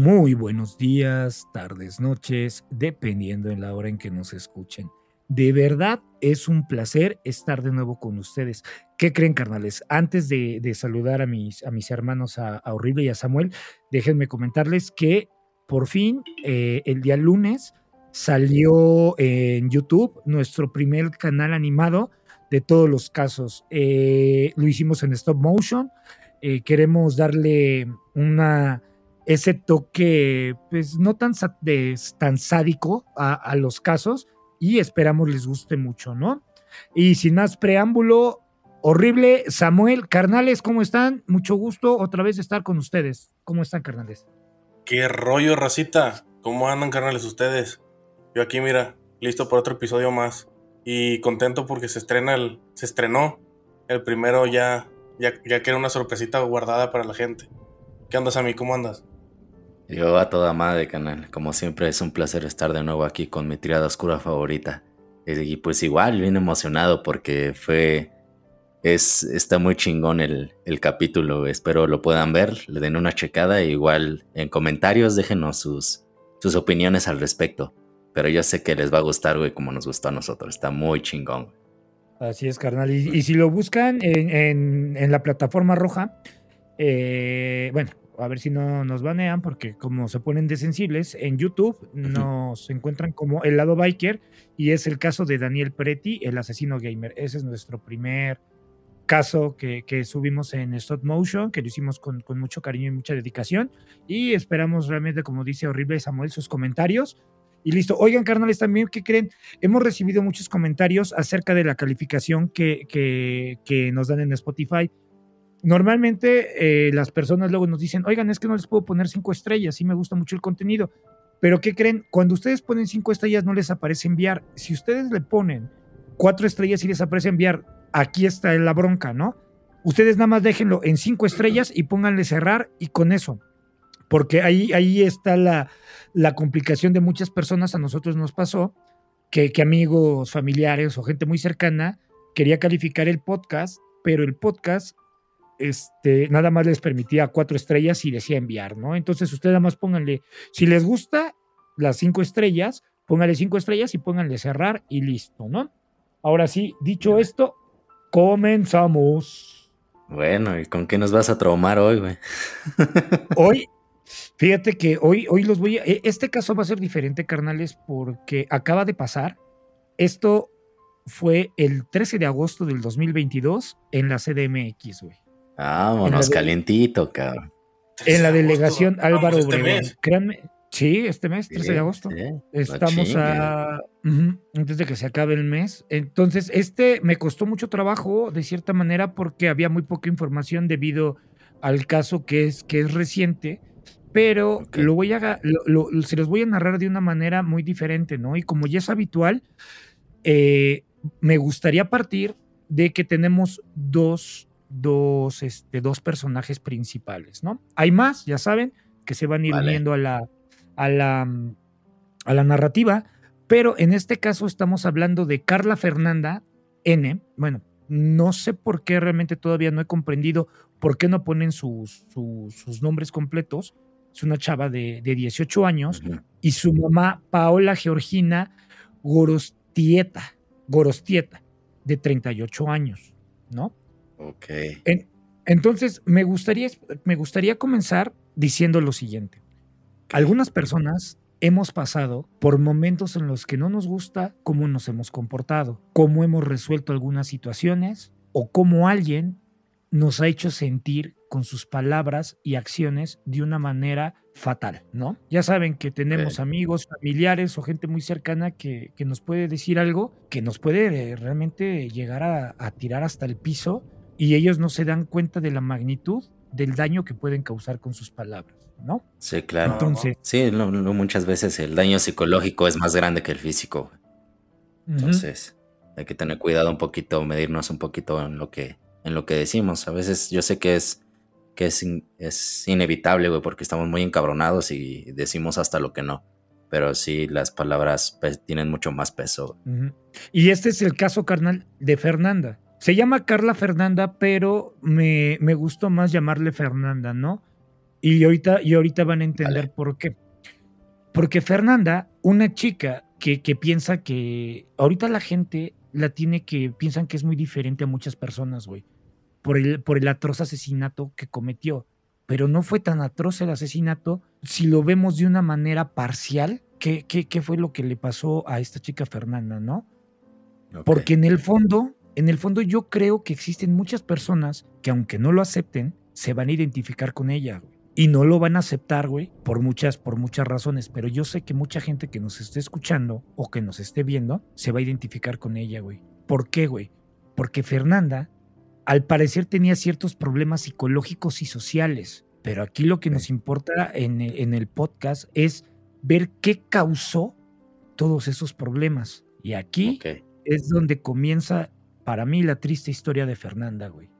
Muy buenos días, tardes, noches, dependiendo en la hora en que nos escuchen. De verdad es un placer estar de nuevo con ustedes. ¿Qué creen, carnales? Antes de, saludar a mis, hermanos, a, Horrible y a Samuel, déjenme comentarles que por fin eh, el día lunes salió en YouTube nuestro primer canal animado de todos los casos. Eh, lo hicimos en stop motion. Eh, queremos darle una ese toque, pues no tan, tan sádico a, los casos y esperamos les guste mucho, ¿no? Y sin más preámbulo, horrible, Samuel, carnales, ¿cómo están? Mucho gusto otra vez estar con ustedes. ¿Cómo están, carnales? ¿Qué rollo, racita? ¿Cómo andan, carnales, ustedes? Yo aquí, mira, listo para otro episodio más. Y contento porque se estrena el, se estrenó el primero ya, ya, ya que era una sorpresita guardada para la gente. ¿Qué andas a mí? ¿Cómo andas? Yo a toda madre, canal. Como siempre es un placer estar de nuevo aquí con mi tirada oscura favorita. Y pues igual, bien emocionado porque fue... Es, está muy chingón el, el capítulo. Espero lo puedan ver, le den una checada. E igual en comentarios déjenos sus, sus opiniones al respecto. Pero yo sé que les va a gustar, güey, como nos gustó a nosotros. Está muy chingón. Así es, carnal. Y, si lo buscan en, en, la plataforma roja, eh, bueno, a ver si no nos banean, porque como se ponen de sensibles, en YouTube nos encuentran como el lado biker y es el caso de Daniel Preti, el asesino gamer. Ese es nuestro primer caso que, subimos en Stop Motion, que lo hicimos con, mucho cariño y mucha dedicación. Y esperamos realmente, como dice Horrible Samuel, sus comentarios. Y listo. Oigan, carnales, también, ¿qué creen? Hemos recibido muchos comentarios acerca de la calificación que, que, que nos dan en Spotify normalmente eh, las personas luego nos dicen, oigan, es que no les puedo poner cinco estrellas, sí me gusta mucho el contenido. Pero ¿qué creen? Cuando ustedes ponen cinco estrellas no les aparece enviar. Si ustedes le ponen cuatro estrellas y les aparece enviar, aquí está la bronca, ¿no? Ustedes nada más déjenlo en cinco estrellas y pónganle cerrar y con eso. Porque ahí, ahí está la, la complicación de muchas personas. A nosotros nos pasó que, que amigos, familiares o gente muy cercana quería calificar el podcast, pero el podcast este, nada más les permitía cuatro estrellas y decía enviar, ¿no? Entonces ustedes nada más pónganle, si les gusta las cinco estrellas, pónganle cinco estrellas y pónganle cerrar y listo, ¿no? Ahora sí, dicho esto, comenzamos. Bueno, ¿y con qué nos vas a traumar hoy, güey? hoy, fíjate que hoy, hoy los voy a. E, este caso va a ser diferente, carnales, porque acaba de pasar. Esto fue el 13 de agosto del 2022 en la CDMX, güey. Vámonos, calientito, cabrón. En la delegación Álvaro este Obregón. Créanme, sí, este mes, 13 de agosto. Estamos a. antes de que se acabe el mes. Entonces, este me costó mucho trabajo, de cierta manera, porque había muy poca información debido al caso que es, que es reciente. Pero lo voy a, se los voy a narrar de una manera muy diferente, ¿no? Y como ya es habitual, eh, me gustaría partir de que tenemos dos dos, este, dos personajes principales, ¿no? Hay más, ya saben, que se van a ir uniendo a la, a, la, a la narrativa, pero en este caso estamos hablando de Carla Fernanda N. Bueno, no sé por qué realmente todavía no he comprendido por qué no ponen sus, sus, nombres completos. Es una chava de, de 18 años y su mamá, Paola Georgina Gorostieta, Gorostieta, de 38 años, ¿no? Ok. entonces, me gustaría, me gustaría comenzar diciendo lo siguiente. Algunas personas hemos pasado por momentos en los que no nos gusta cómo nos hemos comportado, cómo hemos resuelto algunas situaciones o cómo alguien nos ha hecho sentir con sus palabras y acciones de una manera fatal, ¿no? Ya saben que tenemos amigos, familiares o gente muy cercana que, nos puede decir algo que nos puede realmente llegar a, a tirar hasta el piso y ellos no se dan cuenta de la magnitud del daño que pueden causar con sus palabras, ¿no? Sí, claro. Entonces, sí, muchas veces el daño psicológico es más grande que el físico. Entonces, hay que tener cuidado un poquito, medirnos un poquito en lo que, en lo que decimos. A veces yo sé que es, que es, es inevitable, güey, porque estamos muy encabronados y decimos hasta lo que no. Pero sí, las palabras pues, tienen mucho más peso. Y este es el caso, carnal, de Fernanda. Se llama Carla Fernanda, pero me, me gustó más llamarle Fernanda, ¿no? Y ahorita, y ahorita van a entender por qué. Porque Fernanda, una chica que, que, piensa que ahorita la gente la tiene que, piensan que es muy diferente a muchas personas, güey, por el, por el atroz asesinato que cometió. Pero no fue tan atroz el asesinato si lo vemos de una manera parcial. ¿Qué, qué, qué fue lo que le pasó a esta chica Fernanda, no? Okay. Porque en el fondo, en el fondo yo creo que existen muchas personas que aunque no lo acepten, se van a identificar con ella, güey. Y no lo van a aceptar, güey, por muchas, por muchas razones. Pero yo sé que mucha gente que nos esté escuchando o que nos esté viendo se va a identificar con ella, güey. ¿Por qué, güey? Porque Fernanda, al parecer, tenía ciertos problemas psicológicos y sociales. Pero aquí lo que nos importa en, en el podcast es ver qué causó todos esos problemas. Y aquí okay. es donde comienza, para mí, la triste historia de Fernanda, güey.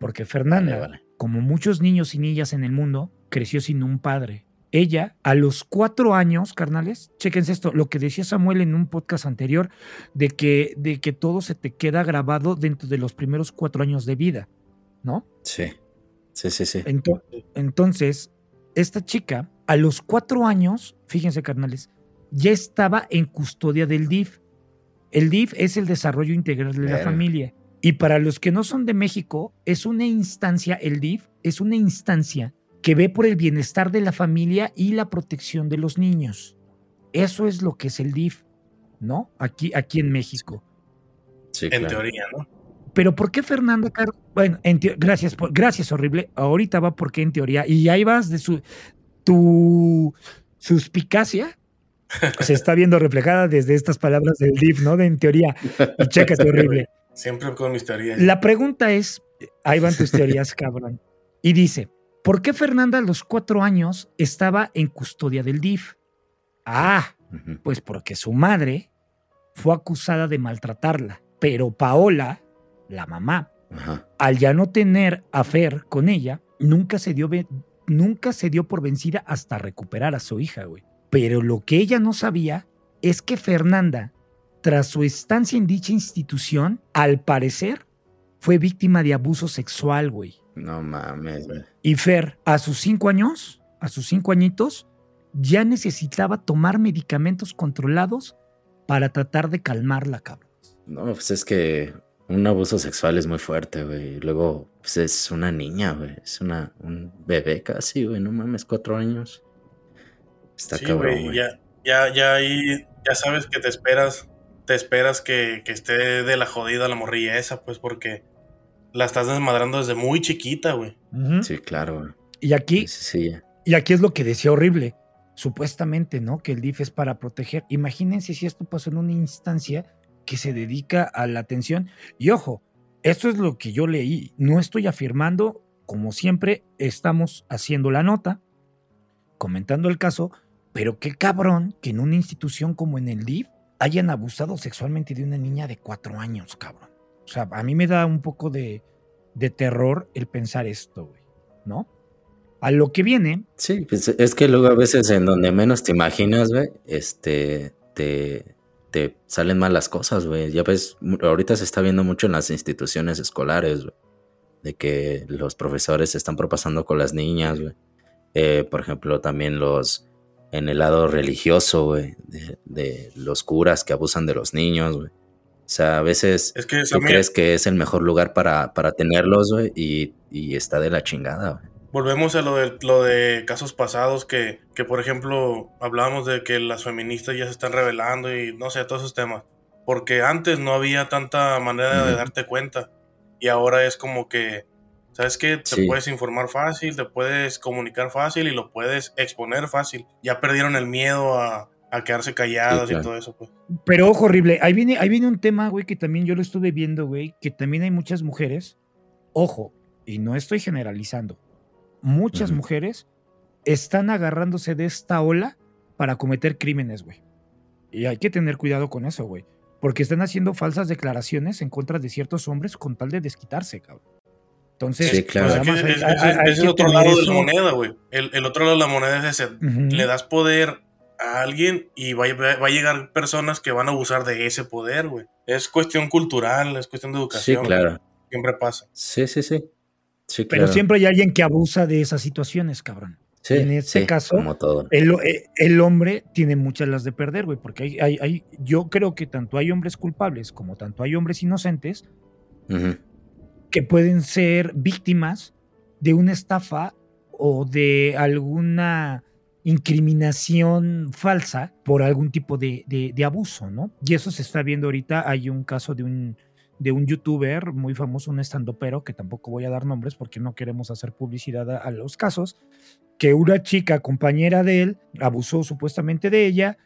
Porque Fernanda, vale, vale como muchos niños y niñas en el mundo, creció sin un padre. Ella, a los cuatro años, carnales, chéquense esto, lo que decía Samuel en un podcast anterior, de que, de que todo se te queda grabado dentro de los primeros cuatro años de vida, ¿no? Sí, sí, sí, sí. Entonces, entonces esta chica, a los cuatro años, fíjense, carnales, ya estaba en custodia del DIF. El DIF es el desarrollo integral de Bien. la familia. Y para los que no son de México, es una instancia, el DIF es una instancia que ve por el bienestar de la familia y la protección de los niños. Eso es lo que es el DIF, ¿no? Aquí, aquí en México. Sí, en claro. teoría, ¿no? Pero ¿por qué Fernanda Caro? Bueno, en gracias, por, gracias, horrible. Ahorita va porque en teoría. Y ahí vas de su tu suspicacia se está viendo reflejada desde estas palabras del DIF, ¿no? De en teoría. Y chécate, horrible. Siempre con mis teorías. La pregunta es, ahí van tus teorías, cabrón. Y dice, ¿por qué Fernanda a los cuatro años estaba en custodia del DIF? Ah, uh -huh. pues porque su madre fue acusada de maltratarla, pero Paola, la mamá, uh -huh. al ya no tener afer con ella, nunca se dio, nunca se dio por vencida hasta recuperar a su hija, güey. Pero lo que ella no sabía es que Fernanda tras su estancia en dicha institución, al parecer, fue víctima de abuso sexual, güey. No mames, güey. Y Fer, a sus cinco años, a sus cinco añitos, ya necesitaba tomar medicamentos controlados para tratar de calmarla, cabrón. No, pues es que un abuso sexual es muy fuerte, güey. Luego, pues es una niña, güey. Es una, un bebé casi, güey. No mames, cuatro años. Está sí, cabrón, güey. Ya, ya, ya ahí, ya sabes que te esperas te esperas que, que, esté de la jodida la morrilla esa, pues porque la estás desmadrando desde muy chiquita, güey. Uh -huh. Sí, claro, güey. Y aquí, sí, sí. y aquí es lo que decía horrible. Supuestamente, ¿no? Que el DIF es para proteger. Imagínense si esto pasó en una instancia que se dedica a la atención. Y ojo, esto es lo que yo leí. No estoy afirmando, como siempre, estamos haciendo la nota, comentando el caso, pero qué cabrón que en una institución como en el DIF hayan abusado sexualmente de una niña de cuatro años, cabrón. O sea, a mí me da un poco de, de terror el pensar esto, güey, ¿no? A lo que viene. Sí, pues es que luego a veces en donde menos te imaginas, güey, este, te, te salen mal las cosas, güey. Ya ves, ahorita se está viendo mucho en las instituciones escolares, güey, de que los profesores se están propasando con las niñas, güey. Eh, por ejemplo, también los en el lado religioso, güey, de, de, los curas que abusan de los niños, güey. O sea, a veces es que tú crees que es el mejor lugar para, para tenerlos, güey, y, y, está de la chingada, güey. Volvemos a lo de, lo de casos pasados que, que, por ejemplo, hablábamos de que las feministas ya se están revelando y no sé, todos esos temas. Porque antes no había tanta manera de darte cuenta. Y ahora es como que ¿Sabes qué? Te sí. puedes informar fácil, te puedes comunicar fácil y lo puedes exponer fácil. Ya perdieron el miedo a, a quedarse calladas sí, claro. y todo eso, pues. Pero ojo, horrible. Ahí viene, ahí viene un tema, güey, que también yo lo estuve viendo, güey, que también hay muchas mujeres. Ojo, y no estoy generalizando. Muchas uh -huh. mujeres están agarrándose de esta ola para cometer crímenes, güey. Y hay que tener cuidado con eso, güey. Porque están haciendo falsas declaraciones en contra de ciertos hombres con tal de desquitarse, cabrón. Entonces, sí, claro. pues, es, es, es, es el otro lado eso. de la moneda, güey. El, el, otro lado de la moneda es ese. Uh -huh. Le das poder a alguien y va, va, a llegar personas que van a abusar de ese poder, güey. Es cuestión cultural, es cuestión de educación. Sí, claro. Siempre pasa. Sí, sí, sí. Sí, Pero siempre hay alguien que abusa de esas situaciones, cabrón. Sí, en este sí, caso, Como todo. El, eh, el hombre tiene muchas las de perder, güey, porque hay, hay, hay- yo creo que tanto hay hombres culpables como tanto hay hombres inocentes. Que pueden ser víctimas de una estafa o de alguna incriminación falsa por algún tipo de, de- abuso, ¿no? Y eso se está viendo ahorita. Hay un caso de un, de un youtuber muy famoso, un estandopero, que tampoco voy a dar nombres porque no queremos hacer publicidad a, a los casos, que una chica compañera de él abusó supuestamente de ella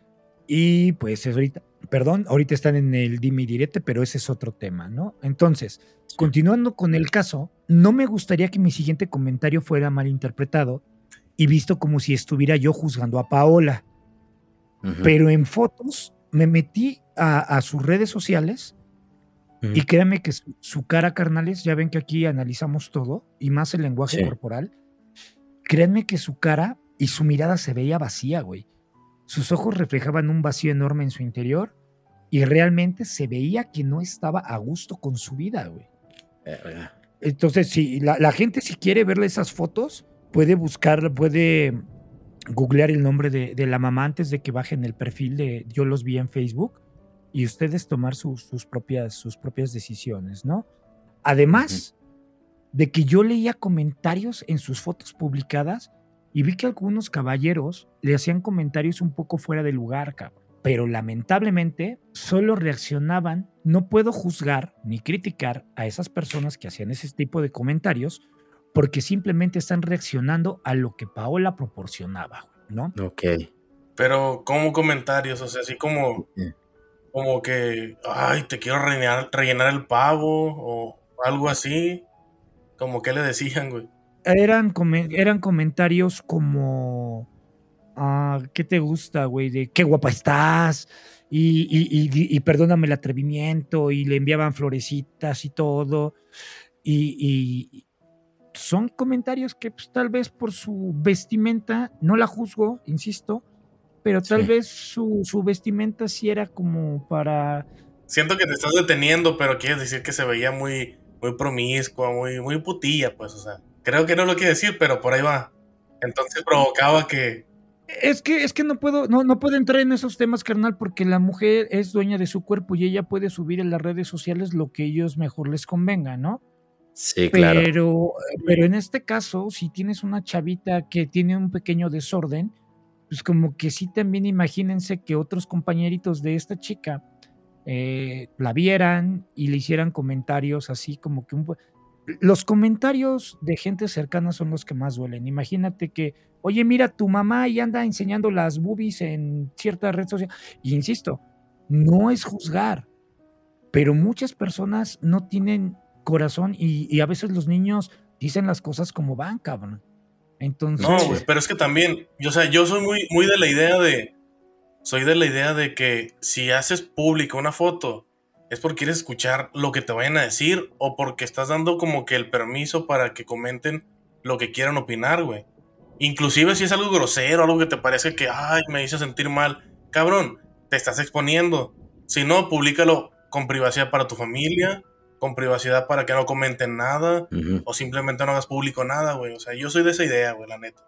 y pues es ahorita, perdón, ahorita están en el dime y direte, pero ese es otro tema, ¿no? Entonces, continuando con el caso, no me gustaría que mi siguiente comentario fuera malinterpretado y visto como si estuviera yo juzgando a Paola, pero en fotos me metí a, a sus redes sociales y créanme que su, su cara, carnales, ya ven que aquí analizamos todo y más el lenguaje Sí. corporal. Créanme que su cara y su mirada se veía vacía, güey. Sus ojos reflejaban un vacío enorme en su interior y realmente se veía que no estaba a gusto con su vida, güey. Entonces, si la, la gente si quiere verle esas fotos, puede buscar, puede googlear el nombre de, de la mamá antes de que bajen el perfil de Yo los vi en Facebook y ustedes tomar sus, sus propias, sus propias decisiones, ¿no? Además de que yo leía comentarios en sus fotos publicadas y vi que algunos caballeros le hacían comentarios un poco fuera de lugar, cabrón. Pero lamentablemente solo reaccionaban. No puedo juzgar ni criticar a esas personas que hacían ese tipo de comentarios porque simplemente están reaccionando a lo que Paola proporcionaba, ¿no? Ok. Pero como comentarios, o sea, así como, como que, ay, te quiero rellenar, rellenar el pavo o algo así. Como que le decían, güey. Eran, eran comentarios como, ah, ¿qué te gusta, güey? De qué guapa estás y, y- y- y perdóname el atrevimiento y le enviaban florecitas y todo. Y, y son comentarios que pues, tal vez por su vestimenta, no la juzgo, insisto, pero tal Sí. vez su, su vestimenta sí era como para... Siento que te estás deteniendo, pero quieres decir que se veía muy, muy promiscua, muy, muy putilla, pues, o sea. Creo que no lo quiere decir, pero por ahí va. Entonces provocaba que. Es que, es que no puedo, no, no puedo entrar en esos temas, carnal, porque la mujer es dueña de su cuerpo y ella puede subir en las redes sociales lo que ellos mejor les convenga, ¿no? Sí, claro. Pero, pero en este caso, si tienes una chavita que tiene un pequeño desorden, pues como que sí también imagínense que otros compañeritos de esta chica eh, la vieran y le hicieran comentarios así como que un... Los comentarios de gente cercana son los que más duelen. Imagínate que, oye, mira, tu mamá y anda enseñando las boobies en cierta red social. Y insisto, no es juzgar, pero muchas personas no tienen corazón y, y a veces los niños dicen las cosas como van, cabrón. Entonces, No, güey, pero es que también, yo, o sea, yo soy muy, muy de la idea de. Soy de la idea de que si haces pública una foto, es porque quieres escuchar lo que te vayan a decir o porque estás dando como que el permiso para que comenten lo que quieran opinar, güey. Inclusive si es algo grosero, algo que te parece que, ay, me hizo sentir mal. Cabrón, te estás exponiendo. Si no, públicalo con privacidad para tu familia, con privacidad para que no comenten nada, o simplemente no hagas público nada, güey. O sea, yo soy de esa idea, güey, la neta.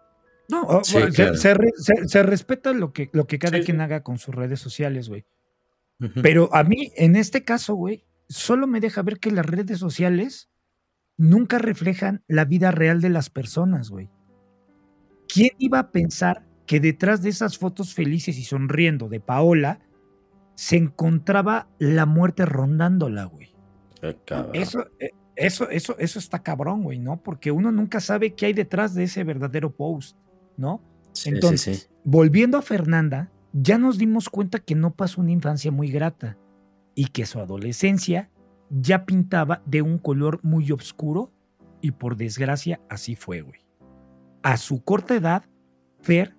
no, Sí, se, claro. se re- se- se respeta lo que, lo que cada Sí, quien sí. haga con sus redes sociales, güey. Pero a mí, en este caso, güey, solo me deja ver que las redes sociales nunca reflejan la vida real de las personas, güey. ¿Quién iba a pensar que detrás de esas fotos felices y sonriendo de Paola se encontraba la muerte rondándola, güey? Eso, eh, eso, eso, eso está cabrón, güey, ¿no? Porque uno nunca sabe qué hay detrás de ese verdadero post, ¿no? Sí, Entonces, sí, sí. volviendo a Fernanda, ya nos dimos cuenta que no pasó una infancia muy grata y que su adolescencia ya pintaba de un color muy oscuro y por desgracia así fue, güey. A su corta edad, Fer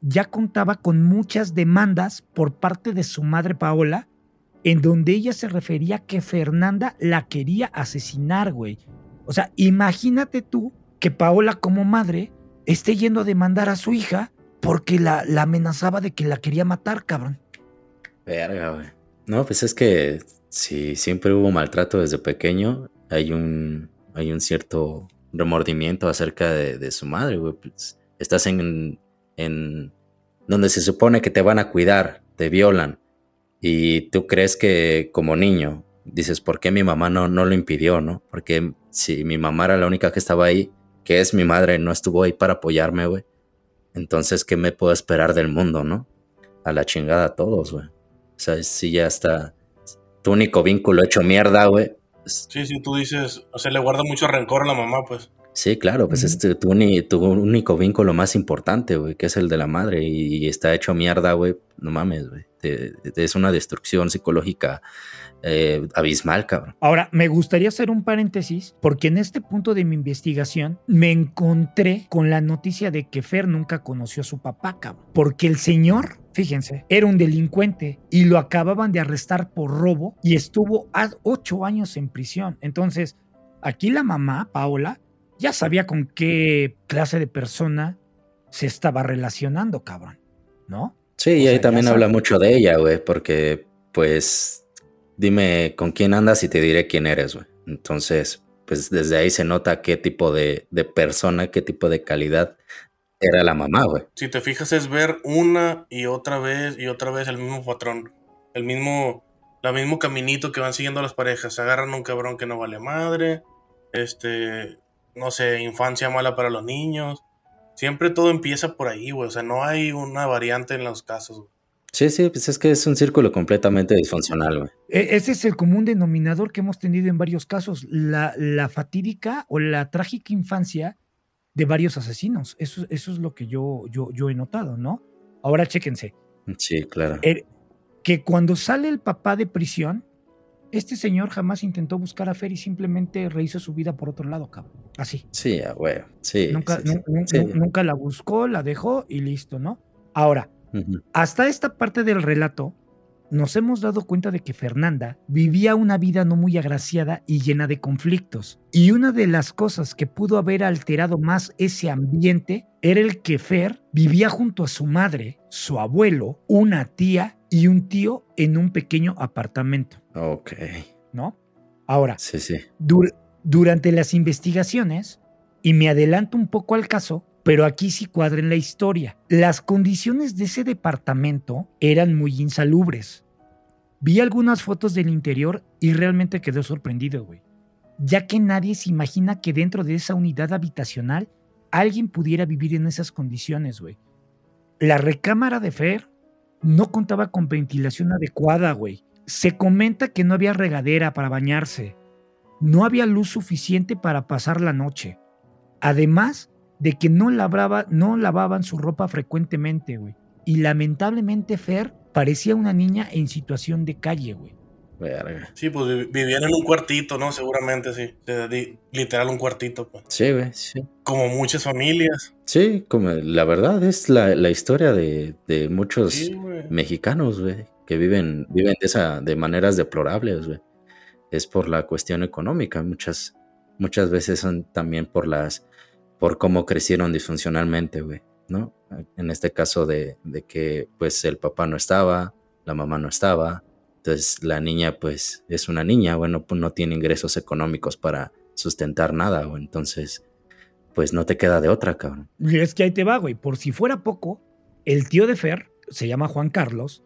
ya contaba con muchas demandas por parte de su madre Paola, en donde ella se refería que Fernanda la quería asesinar, güey. O sea, imagínate tú que Paola como madre esté yendo a demandar a su hija porque la, amenazaba de que la quería matar, cabrón. Verga, güey. No, pues es que si siempre hubo maltrato desde pequeño, hay un, hay un cierto remordimiento acerca de, su madre, güey. Pues, estás en, en donde se supone que te van a cuidar, te violan, y tú crees que como niño dices, ¿por qué mi mamá no, no lo impidió, no? Porque si mi mamá era la única que estaba ahí, que es mi madre, no estuvo ahí para apoyarme, güey. Entonces, ¿qué me puedo esperar del mundo, no? A la chingada a todos, güey. O sea, si ya está tu único vínculo hecho mierda, güey. Sí, sí, tú dices, o sea, le guarda mucho rencor a la mamá, pues. Sí, claro, pues es tu, único vínculo más importante, güey, que es el de la madre, y, está hecho mierda, güey. No mames, güey. Es una destrucción psicológica eh, abismal, cabrón. Ahora, me gustaría hacer un paréntesis, porque en este punto de mi investigación me encontré con la noticia de que Fer nunca conoció a su papá, cabrón. Porque el señor fíjense, era un delincuente y lo acababan de arrestar por robo y estuvo a ocho años en prisión. Entonces, aquí la mamá, Paola, ya sabía con qué clase de persona se estaba relacionando, cabrón, ¿no? Sí, y ahí también habla mucho de ella, güey, porque pues dime con quién andas y te diré quién eres, güey. Entonces, pues desde ahí se nota qué tipo de, persona, qué tipo de calidad era la mamá, güey. Si te fijas es ver una y otra vez y otra vez el mismo patrón, el mismo, el mismo caminito que van siguiendo las parejas. Se agarran un cabrón que no vale madre, este, no sé, infancia mala para los niños. Siempre todo empieza por ahí, güey. O sea, no hay una variante en los casos, güey. Sí, sí, pues es que es un círculo completamente disfuncional, güey. E, ese es el común denominador que hemos tenido en varios casos, la, la fatídica o la trágica infancia de varios asesinos. Eso, eso es lo que yo, yo, yo he notado, ¿no? Ahora chéquense. Sí, claro. Er, que cuando sale el papá de prisión, este señor jamás intentó buscar a Fer y simplemente rehizo su vida por otro lado, cabrón. Así. Sí, güey. Sí. Nunca, nunca la buscó, la dejó y listo, ¿no? Ahora, hasta esta parte del relato, nos hemos dado cuenta de que Fernanda vivía una vida no muy agraciada y llena de conflictos. Y una de las cosas que pudo haber alterado más ese ambiente era el que Fer vivía junto a su madre, su abuelo, una tía y un tío en un pequeño apartamento. Ok. ¿No? Ahora, sí, sí. durante las investigaciones, y me adelanto un poco al caso, pero aquí sí cuadra en la historia. Las condiciones de ese departamento eran muy insalubres. Vi algunas fotos del interior y realmente quedé sorprendido, güey. Ya que nadie se imagina que dentro de esa unidad habitacional alguien pudiera vivir en esas condiciones, güey. La recámara de Fer no contaba con ventilación adecuada, güey. Se comenta que no había regadera para bañarse. No había luz suficiente para pasar la noche. Además, de que no, labraba, no lavaban su ropa frecuentemente, güey. Y lamentablemente Fer parecía una niña en situación de calle, güey. Sí, pues vivían en un cuartito, ¿no? Seguramente, sí. Literal un cuartito, pues. Sí, güey, sí. Como muchas familias. Sí, como la verdad es la, historia de, muchos mexicanos, güey, que viven, viven de, esa, de maneras deplorables, güey. Es por la cuestión económica, muchas, muchas veces son también por las por cómo crecieron disfuncionalmente, güey, ¿no? En este caso de, que pues el papá no estaba, la mamá no estaba, entonces la niña pues es una niña, bueno, pues no tiene ingresos económicos para sustentar nada, güey, entonces pues no te queda de otra, cabrón. Y es que ahí te va, güey, por si fuera poco, el tío de Fer, se llama Juan Carlos,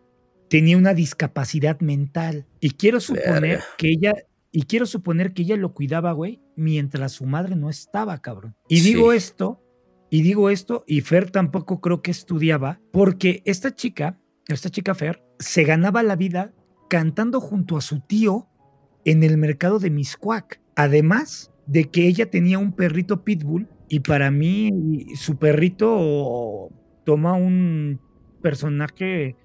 tenía una discapacidad mental y quiero suponer que ella y quiero suponer que ella lo cuidaba, güey, mientras su madre no estaba, cabrón. Y digo esto, y digo esto, y Fer tampoco creo que estudiaba, porque esta chica, esta chica Fer, se ganaba la vida cantando junto a su tío en el mercado de Miscuac. Además de que ella tenía un perrito pitbull, y para mí su perrito toma un personaje...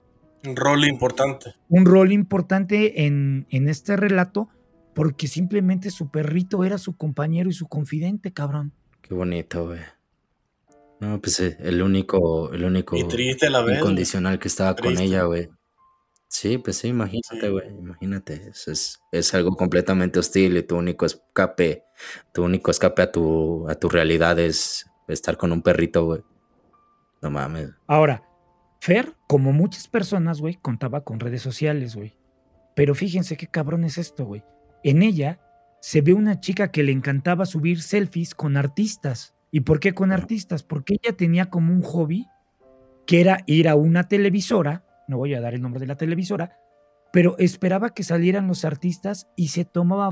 Un rol importante. Un rol importante en, en este relato porque simplemente su perrito era su compañero y su confidente, cabrón. Qué bonito, güey. No, pues eh, el único, el único y triste la vez, incondicional que estaba con ella, güey. Sí, pues sí, imagínate, güey, imagínate. Es, es, algo completamente hostil y tu único escape, tu único escape a tu, a tu realidad es estar con un perrito, güey. No mames. Ahora, Fer, como muchas personas, güey, contaba con redes sociales, güey. Pero fíjense qué cabrón es esto, güey. En ella se ve una chica que le encantaba subir selfies con artistas. ¿Y por qué con artistas? Porque ella tenía como un hobby que era ir a una televisora, no voy a dar el nombre de la televisora, pero esperaba que salieran los artistas y se tomaba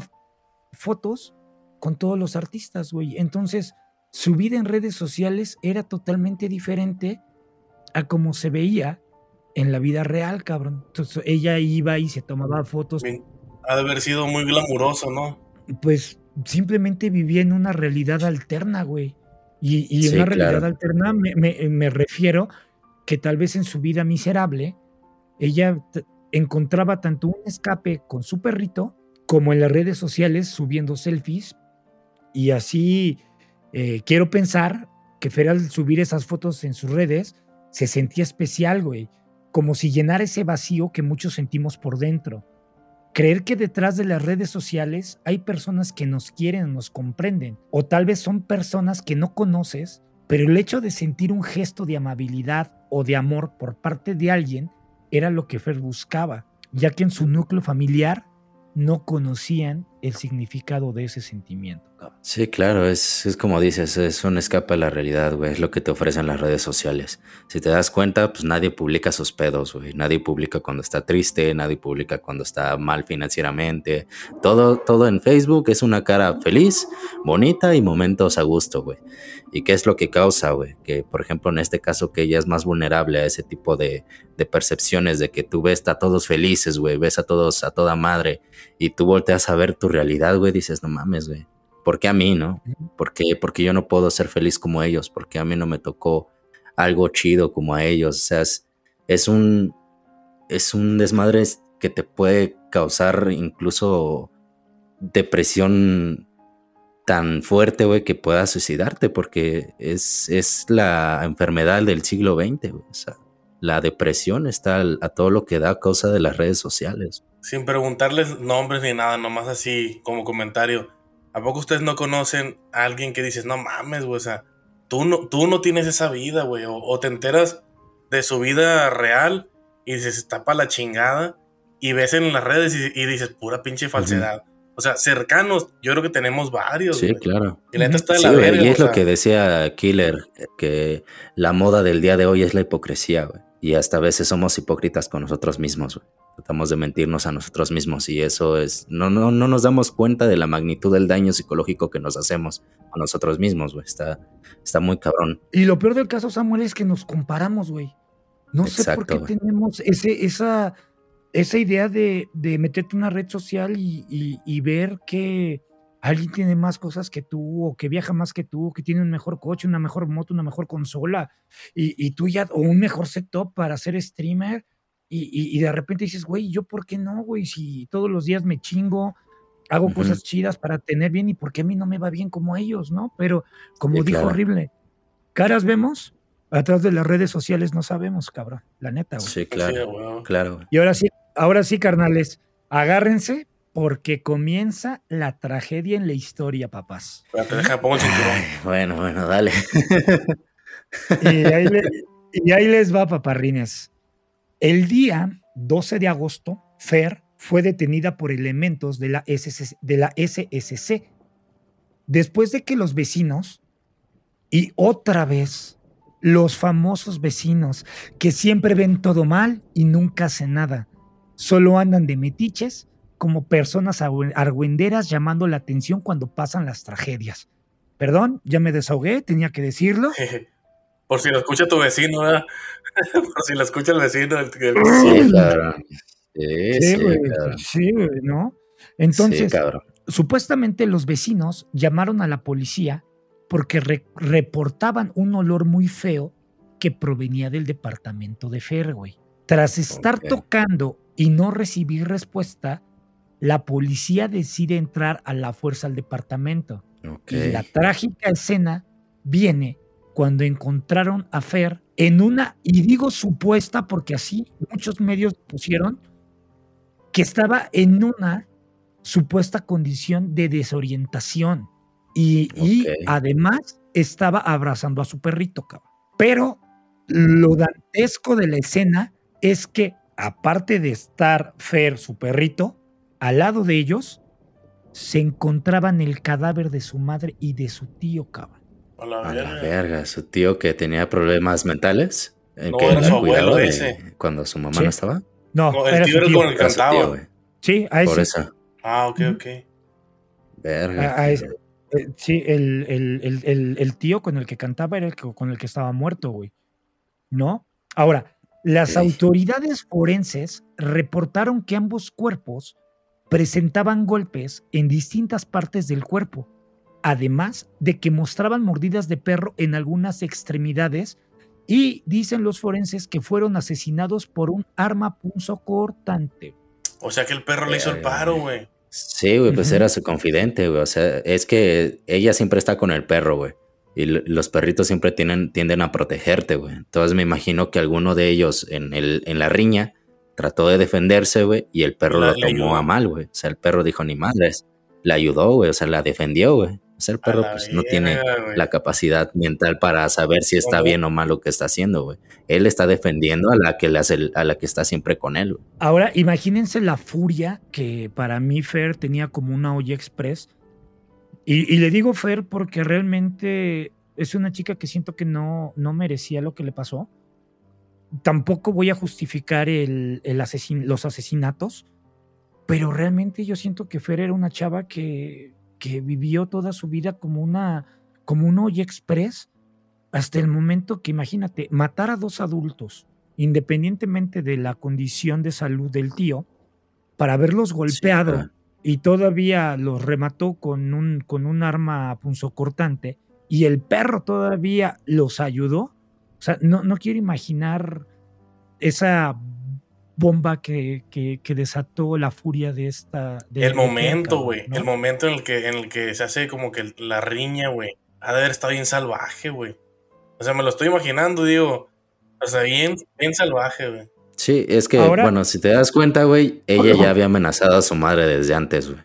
fotos con todos los artistas, güey. Entonces, su vida en redes sociales era totalmente diferente a como se veía en la vida real, cabrón. Entonces, ella iba y se tomaba fotos. Ha de haber sido muy glamuroso, ¿no? Pues simplemente vivía en una realidad alterna, güey. Y, y una realidad alterna me, me refiero que tal vez en su vida miserable, ella encontraba tanto un escape con su perrito como en las redes sociales subiendo selfies. Y así eh, quiero pensar que Fer al subir esas fotos en sus redes se sentía especial, güey. Como si llenara ese vacío que muchos sentimos por dentro. Creer que detrás de las redes sociales hay personas que nos quieren, nos comprenden, o tal vez son personas que no conoces, pero el hecho de sentir un gesto de amabilidad o de amor por parte de alguien era lo que Fer buscaba, ya que en su núcleo familiar no conocían el significado de ese sentimiento. Sí, claro, es, es, como dices, es un escape a la realidad, güey, es lo que te ofrecen las redes sociales. Si te das cuenta, pues nadie publica sus pedos, güey, nadie publica cuando está triste, nadie publica cuando está mal financieramente. Todo, todo en Facebook es una cara feliz, bonita y momentos a gusto, güey. ¿Y qué es lo que causa, güey? Que, por ejemplo, en este caso, que ella es más vulnerable a ese tipo de, de percepciones de que tú ves a todos felices, güey, ves a todos a toda madre y tú volteas a ver tu realidad, güey, dices, no mames, güey ¿Por qué a mí, no? ¿Por qué? Porque yo no puedo ser feliz como ellos, porque a mí no me tocó algo chido como a ellos. O sea, es, un, es un desmadre que te puede causar incluso depresión tan fuerte, güey, que puedas suicidarte, porque es, es la enfermedad del siglo XX, güey. O sea, la depresión está a todo lo que da a causa de las redes sociales. Sin preguntarles nombres ni nada, nomás así como comentario ¿A poco ustedes no conocen a alguien que dices, no mames, güey? O sea, tú no, tú no tienes esa vida, güey. O, te enteras de su vida real y dices, está para la chingada. Y ves en las redes y, dices, pura pinche falsedad. O sea, cercanos, yo creo que tenemos varios. Sí, claro. Y la está de la verga, Y es lo que decía Killer, que la moda del día de hoy es la hipocresía, güey. Y hasta a veces somos hipócritas con nosotros mismos. Tratamos de mentirnos a nosotros mismos y eso es, no, no, no nos damos cuenta de la magnitud del daño psicológico que nos hacemos a nosotros mismos, güey. Está, está muy cabrón. Y lo peor del caso, Samuel, es que nos comparamos, güey. No sé por qué tenemos ese, esa, esa idea de, de meterte en una red social y, y, ver que alguien tiene más cosas que tú, o que viaja más que tú, que tiene un mejor coche, una mejor moto, una mejor consola, y, y tú ya, o un mejor setup para ser streamer, y, de repente dices, güey, ¿yo por qué no, güey? Si todos los días me chingo, hago cosas chidas para tener bien y por qué a mí no me va bien como ellos, ¿no? Pero como dijo horrible, caras vemos, atrás de las redes sociales no sabemos, cabrón, la neta, güey. Sí, claro, claro. Y ahora sí, ahora sí, carnales, agárrense porque comienza la tragedia en la historia, papás. bueno, bueno, dale. y, ahí y ahí les va, paparrines. El día 12 de agosto, Fer fue detenida por elementos de la, de la SSC después de que los vecinos, y otra vez, los famosos vecinos que siempre ven todo mal y nunca hacen nada, solo andan de metiches como personas argüenderas llamando la atención cuando pasan las tragedias. Perdón, ya me desahogué, tenía que decirlo. Por si lo escucha tu vecino, ¿verdad? Por si lo escucha el vecino. Sí, claro. Sí, güey, sí, ¿no? Entonces, supuestamente los vecinos llamaron a la policía porque reportaban un olor muy feo que provenía del departamento de Fer, güey. Tras estar tocando y no recibir respuesta, la policía decide entrar a la fuerza al departamento. Y la trágica escena viene cuando encontraron a Fer en una, y digo supuesta porque así muchos medios pusieron, que estaba en una supuesta condición de desorientación y, además estaba abrazando a su perrito, cabrón. Pero lo dantesco de la escena es que aparte de estar Fer, su perrito, al lado de ellos, se encontraban el cadáver de su madre y de su tío, cabrón. A la A la verga. su tío que tenía problemas mentales. No, que era su abuelo cuidaba de- ese. Cuando su mamá Sí. no estaba. No, No, el era tío su era tío. con el que cantaba. güey. Sí, a Por ese. eso. Ah, ok, ok. Verga. A- a ese. Eh, sí, el, el- el- el- el tío con el que cantaba era el que- con el que estaba muerto, güey. ¿No? Ahora, las autoridades forenses reportaron que ambos cuerpos presentaban golpes en distintas partes del cuerpo, además de que mostraban mordidas de perro en algunas extremidades y dicen los forenses que fueron asesinados por un arma punzocortante. O sea que el perro le hizo el Verga, paro, güey. Sí, güey, pues era su confidente, güey. O sea, es que ella siempre está con el perro, güey. Y los perritos siempre tienen, tienden a protegerte, güey. Entonces me imagino que alguno de ellos en, el, en la riña trató de defenderse, güey, y el perro La- lo tomó a mal, güey. O sea, el perro dijo, ni madres. La ayudó, güey. O sea, la defendió, güey. O sea, el perro pues no tiene la capacidad mental para saber si está ¿Cómo? bien o mal lo que está haciendo, güey. Él está defendiendo a la que le hace, a la que está siempre con él, güey. Ahora, imagínense la furia que para mí Fer tenía como una olla express. Y, y le digo Fer porque realmente es una chica que siento que no, no merecía lo que le pasó. Tampoco voy a justificar el, el asesin- los asesinatos, pero realmente yo siento que Fer era una chava que, que vivió toda su vida como una, como una olla express hasta el momento que, imagínate, matar a dos adultos, independientemente de la condición de salud del tío, para haberlos golpeado claro. y todavía los remató con un, con un arma punzocortante y el perro todavía los ayudó. O sea, no, no quiero imaginar esa bomba que, que, que desató la furia de esta. de- El momento, güey. ¿no? El momento en el que, en el que se hace como que la riña, güey. Ha de haber estado bien salvaje, güey. O sea, me lo estoy imaginando, digo. O sea, bien, bien salvaje, güey. Sí, es que, Ahora- bueno, si te das cuenta, güey, ella ya había amenazado a su madre desde antes, güey.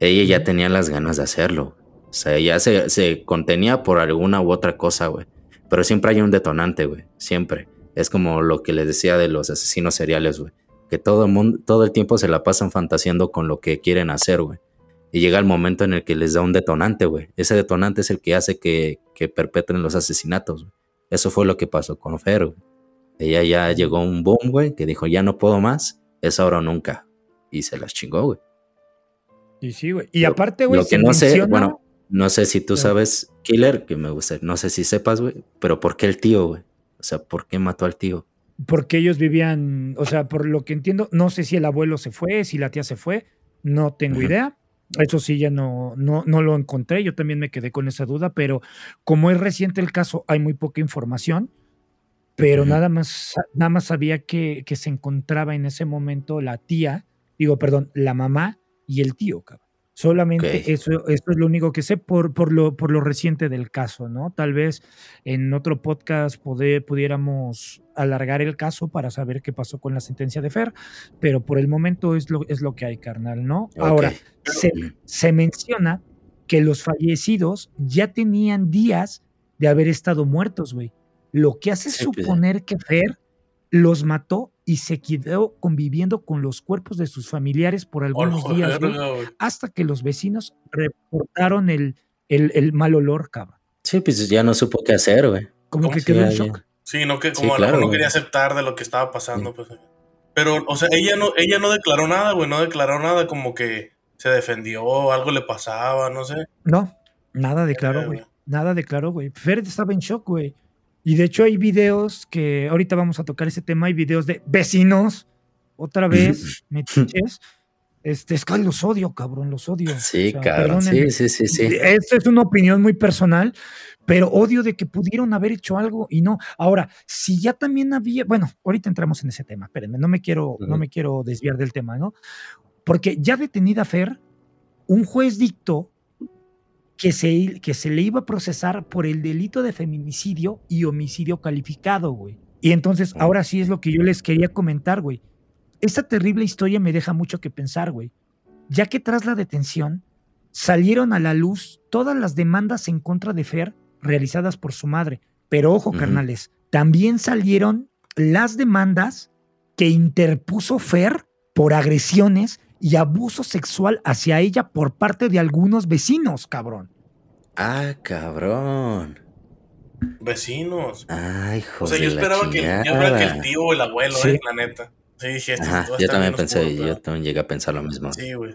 Ella ya tenía las ganas de hacerlo. O sea, ella se, se contenía por alguna u otra cosa, güey. Pero siempre hay un detonante, güey. Siempre. Es como lo que les decía de los asesinos seriales, güey. Que todo el mundo, todo el tiempo se la pasan fantaseando con lo que quieren hacer, güey. Y llega el momento en el que les da un detonante, güey. Ese detonante es el que hace que, que perpetren los asesinatos, güey. Eso fue lo que pasó con Fer, güey. Ella ya llegó un boom, güey, que dijo, ya no puedo más, es ahora o nunca. Y se las chingó, güey. Y sí, güey. Y aparte, güey, Lo que no sé, bueno, no sé si tú sabes, Killer, que me gusta, no sé si sepas, güey, pero ¿por qué el tío, güey? O sea, ¿por qué mató al tío? porque ellos vivían, o sea, por lo que entiendo, no sé si el abuelo se fue, si la tía se fue, no tengo idea. Eso sí, ya no, no, no lo encontré, yo también me quedé con esa duda, pero como es reciente el caso, hay muy poca información, pero nada, más, nada más sabía que, que se encontraba en ese momento la tía, digo, perdón, la mamá y el tío, cabrón. Solamente Ok. eso, eso es lo único que sé por, por, lo, por lo reciente del caso, ¿no? Tal vez en otro podcast poder, pudiéramos alargar el caso para saber qué pasó con la sentencia de Fer, pero por el momento es lo, es lo que hay, carnal, ¿no? Ahora, se, se menciona que los fallecidos ya tenían días de haber estado muertos, güey. Lo que hace pues, suponer que Fer los mató y se quedó conviviendo con los cuerpos de sus familiares por algunos Hola, días, güey, güey. hasta que los vecinos reportaron el, el, el mal olor, cabrón. Sí, pues ya no supo qué hacer, güey. Como ¿Cómo que Sí, quedó en shock. Sí, no que Sí, como a lo claro, no quería aceptar de lo que estaba pasando, pues. Pero, o sea, ella no, ella no declaró nada, güey. No declaró nada como que se defendió, algo le pasaba, no sé. No, nada declaró, güey. güey. Nada declaró, güey. Fer estaba en shock, güey. Y de hecho hay videos que ahorita vamos a tocar ese tema. Hay videos de vecinos, otra vez, metiches. Este, es que los odio, cabrón, los odio. Sí, O sea, cabrón. Sí, sí, sí, sí. Esta es una opinión muy personal, pero odio de que pudieron haber hecho algo y no. Ahora, si ya también había, bueno, ahorita entramos en ese tema, espérenme, no me quiero, no me quiero desviar del tema, ¿no? Porque ya detenida Fer, un juez dictó que se, que se le iba a procesar por el delito de feminicidio y homicidio calificado, güey. Y entonces, ahora sí es lo que yo les quería comentar, güey. Esta terrible historia me deja mucho que pensar, güey. Ya que tras la detención salieron a la luz todas las demandas en contra de Fer realizadas por su madre. Pero ojo, Ujú. carnales, también salieron las demandas que interpuso Fer por agresiones y abuso sexual hacia ella por parte de algunos vecinos, cabrón. Ah, cabrón. Vecinos. Ay, joder. O sea, yo esperaba que, yo esperaba que el tío o el abuelo, Sí. eh, la neta. Sí, dije, este Ajá, yo también pensé, oscuro, yo también llegué a pensar lo mismo. Sí, güey.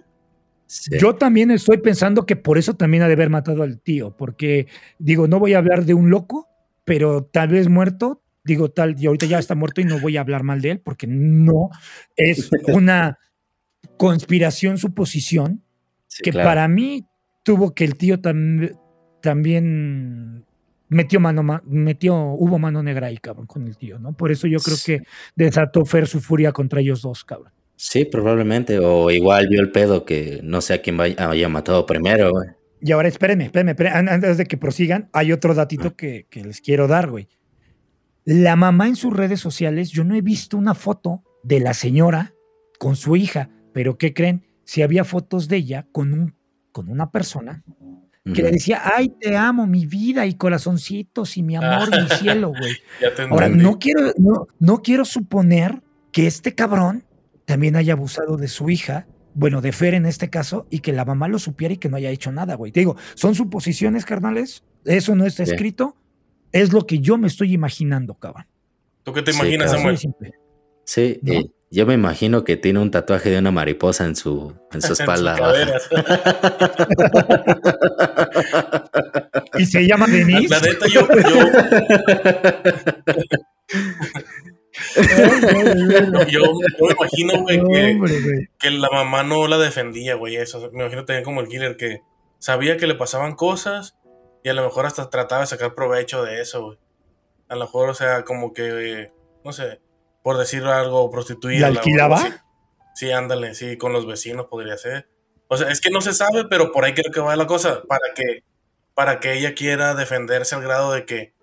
Sí. Yo también estoy pensando que por eso también ha de haber matado al tío, porque digo, no voy a hablar de un loco, pero tal vez muerto, digo tal, y ahorita ya está muerto y no voy a hablar mal de él, porque no es una conspiración, suposición, Sí, que claro. para mí tuvo que el tío tam- también metió mano, ma- metió, hubo mano negra ahí, cabrón, con el tío, ¿no? Por eso yo creo que desató Fer su furia contra ellos dos, cabrón. Sí, probablemente. O igual vio el pedo que no sé a quién vaya- haya matado primero, güey. Y ahora espérenme, espérenme, espérenme, an- antes de que prosigan, hay otro Ah. datito que, que les quiero dar, güey. La mamá en sus redes sociales, yo no he visto una foto de la señora con su hija, pero ¿qué creen? Si había fotos de ella con, un, con una persona que le decía, ay, te amo, mi vida y corazoncitos y mi amor, mi cielo, güey. Ahora, no quiero, no, no quiero suponer que este cabrón también haya abusado de su hija, bueno, de Fer en este caso, y que la mamá lo supiera y que no haya hecho nada, güey. Te digo, son suposiciones, carnales, eso no está Sí. escrito, es lo que yo me estoy imaginando, cabrón. ¿Tú qué te Sí, imaginas, de Samuel? Sí, ¿No? eh, yo me imagino que tiene un tatuaje de una mariposa en su, en su En sus espalda. caderas. Y se llama Denise. La neta, yo, yo, yo, yo me imagino, güey, No, que, hombre, güey. que la mamá no la defendía, güey. Eso. Me imagino también como el killer que sabía que le pasaban cosas y a lo mejor hasta trataba de sacar provecho de eso, güey. A lo mejor, o sea, como que, no sé, por decir algo, prostituirla. ¿La alquilaba? así. Sí, ándale, sí, con los vecinos podría ser. O sea, es que no se sabe, pero por ahí creo que va la cosa, para que, para que ella quiera defenderse al grado de que...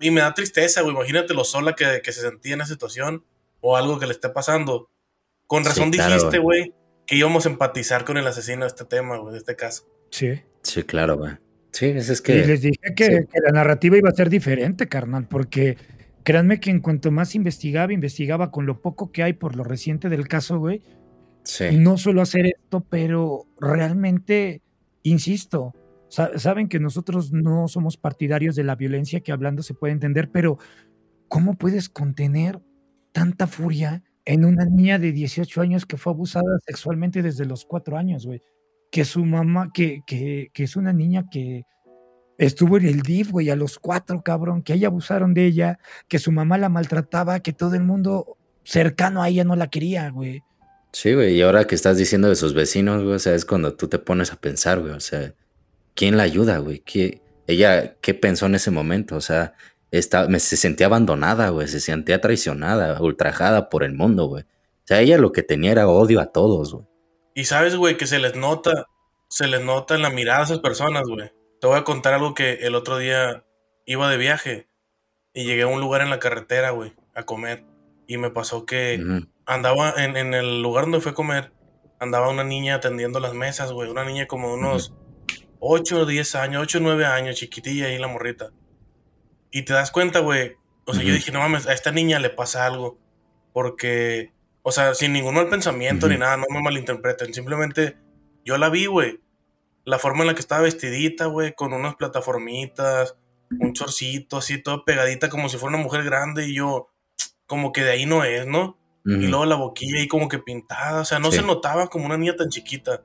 Y me da tristeza, güey, imagínate lo sola que, que se sentía en esa situación o algo que le esté pasando. Con Sí, razón claro, dijiste, güey, que íbamos a empatizar con el asesino de este tema, güey, de este caso. Sí. Sí, claro, güey. Sí, es, es Y que. les dije que, sí. que la narrativa iba a ser diferente, carnal, porque créanme que en cuanto más investigaba, investigaba con lo poco que hay por lo reciente del caso, güey, Sí. no suelo hacer esto, pero realmente, insisto, sa- saben que nosotros no somos partidarios de la violencia, que hablando se puede entender, pero ¿cómo puedes contener tanta furia en una niña de 18 años que fue abusada sexualmente desde los 4 años, güey? Que su mamá, que, que, que es una niña que estuvo en el DIF, güey, a los 4, cabrón, que ahí abusaron de ella, que su mamá la maltrataba, que todo el mundo cercano a ella no la quería, güey. Sí, güey. Y ahora que estás diciendo de sus vecinos, güey, o sea, es cuando tú te pones a pensar, güey. O sea, ¿quién la ayuda, güey? ¿Qué, ella, ¿qué pensó en ese momento? O sea, está, me, se sentía abandonada, güey. Se sentía traicionada, ultrajada por el mundo, güey. O sea, ella lo que tenía era odio a todos, güey. Y sabes, güey, que se les nota, se les nota en la mirada a esas personas, güey. Te voy a contar algo que el otro día iba de viaje y llegué a un lugar en la carretera, güey, a comer. Y me pasó que andaba en, en el lugar donde fui a comer, andaba una niña atendiendo las mesas, güey. Una niña como de unos 8 o 10 años, 8 o 9 años, chiquitilla ahí la morrita. Y te das cuenta, güey. O sea, yo Ujú. dije, no mames, a esta niña le pasa algo. Porque, o sea, sin ningún mal pensamiento ni nada, no me malinterpreten. Simplemente yo la vi, güey. La forma en la que estaba vestidita, güey, con unas plataformitas, un chorcito así, todo pegadita, como si fuera una mujer grande. Y yo, como que de ahí no es, ¿no? Y luego la boquilla ahí como que pintada, o sea, no Sí. se notaba como una niña tan chiquita.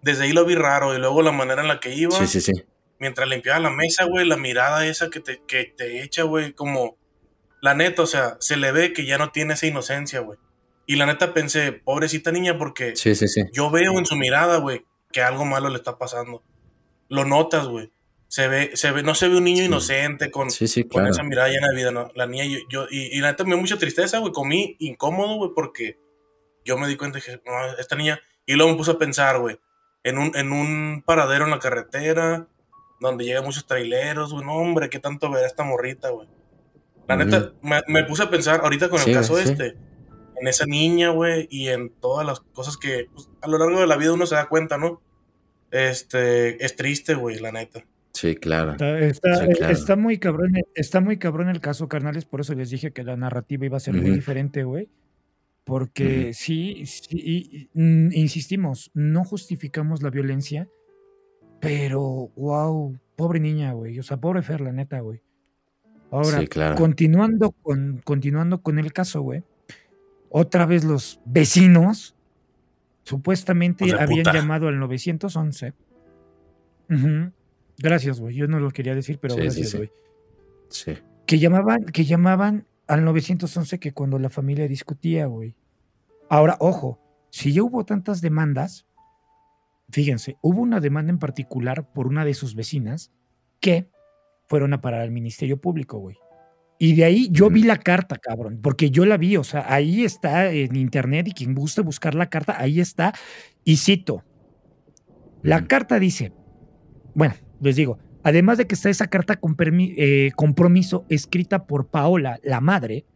Desde ahí lo vi raro y luego la manera en la que iba, Sí, sí, sí. mientras limpiaba la mesa, güey, la mirada esa que te, que te echa, güey, como... La neta, o sea, se le ve que ya no tiene esa inocencia, güey. Y la neta pensé, pobrecita niña, porque Sí, sí, sí. yo veo en su mirada, güey, que algo malo le está pasando. Lo notas, güey. Se ve, se ve, no se ve un niño Sí. inocente con, Sí, sí, con claro. esa mirada llena de vida, ¿no? La niña, yo, yo y, y la neta me dio mucha tristeza, güey. Comí incómodo, güey, porque yo me di cuenta que, no, esta niña. Y luego me puse a pensar, güey, en un, en un paradero en la carretera, donde llegan muchos traileros, güey. No, hombre, qué tanto ver a esta morrita, güey. La neta, me, me puse a pensar ahorita con Sí, el caso sí. este, en esa niña, güey, y en todas las cosas que pues, a lo largo de la vida uno se da cuenta, ¿no? Este, es triste, güey, la neta. Sí, claro. Está, está- Sí, claro. está muy cabrón, está muy cabrón el caso, carnales, por eso les dije que la narrativa iba a ser muy diferente, güey. Porque sí, sí insistimos, no justificamos la violencia, pero wow, pobre niña, güey. O sea, pobre Fer, la neta, güey. Ahora, continuando, con, continuando con el caso, güey. Otra vez los vecinos supuestamente habían llamado al 911. Gracias, güey. Yo no lo quería decir, pero gracias, güey. Sí, Que llamaban, que llamaban al 911 que cuando la familia discutía, güey. Ahora, ojo, si ya hubo tantas demandas, fíjense, hubo una demanda en particular por una de sus vecinas que fueron a parar al Ministerio Público, güey. Y de ahí yo vi la carta, cabrón, porque yo la vi, o sea, ahí está en internet y quien guste buscar la carta, ahí está. Y cito, la carta dice, bueno, les digo, además de que está esa carta con eh, compromiso escrita por Paola, la madre,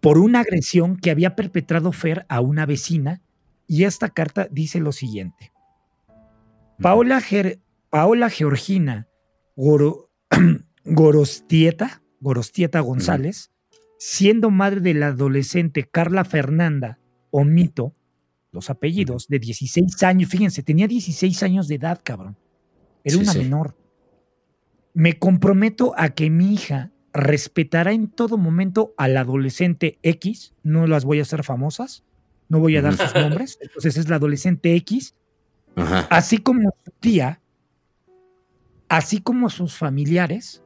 por una agresión que había perpetrado Fer a una vecina, y esta carta dice lo siguiente. Paola, Paola Georgina Gorostieta, Gorostieta González, siendo madre de la adolescente Carla Fernanda Omito, los apellidos, de 16 años, fíjense, tenía 16 años de edad, cabrón. Era una menor. Me comprometo a que mi hija respetará en todo momento al adolescente X, no las voy a hacer famosas, no voy a dar sus nombres, entonces es la adolescente X, así como su tía, así como sus familiares,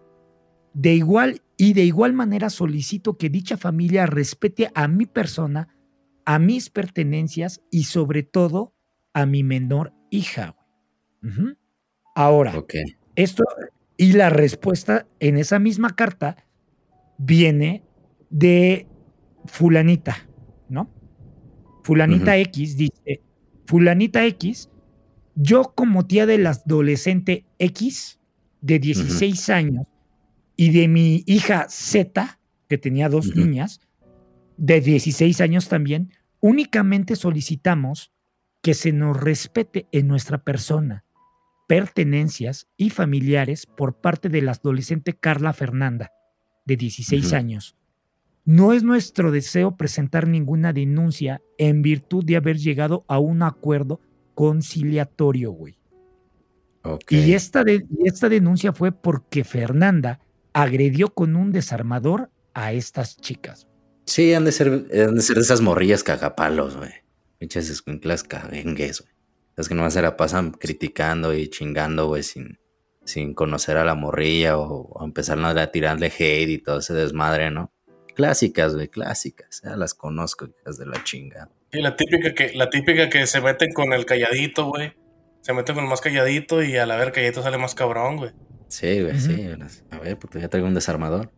de igual y de igual manera solicito que dicha familia respete a mi persona, a mis pertenencias y sobre todo a mi menor hija. Ahora, esto y la respuesta en esa misma carta viene de fulanita, ¿no? Fulanita X dice, fulanita X, yo como tía del adolescente X de 16 años y de mi hija Z, que tenía dos niñas, de 16 años también, únicamente solicitamos que se nos respete en nuestra persona, pertenencias y familiares por parte de la adolescente Carla Fernanda, de 16 años. No es nuestro deseo presentar ninguna denuncia en virtud de haber llegado a un acuerdo conciliatorio, güey. Y, esta esta denuncia fue porque Fernanda agredió con un desarmador a estas chicas. Sí, han de ser, han de ser esas morrillas cagapalos, güey. Pinches escuinclas cabengues, güey. Es que no se la pasan criticando y chingando, güey, sin, sin conocer a la morrilla o, empezar a tirarle hate y todo ese desmadre, ¿no? Clásicas, güey, clásicas. Ya las conozco, hijas de la chinga. Y la típica que, la típica que se meten con el calladito, güey. Se meten con el más calladito y a la ver calladito sale más cabrón, güey. Sí, güey, sí. A ver, pues ya traigo un desarmador.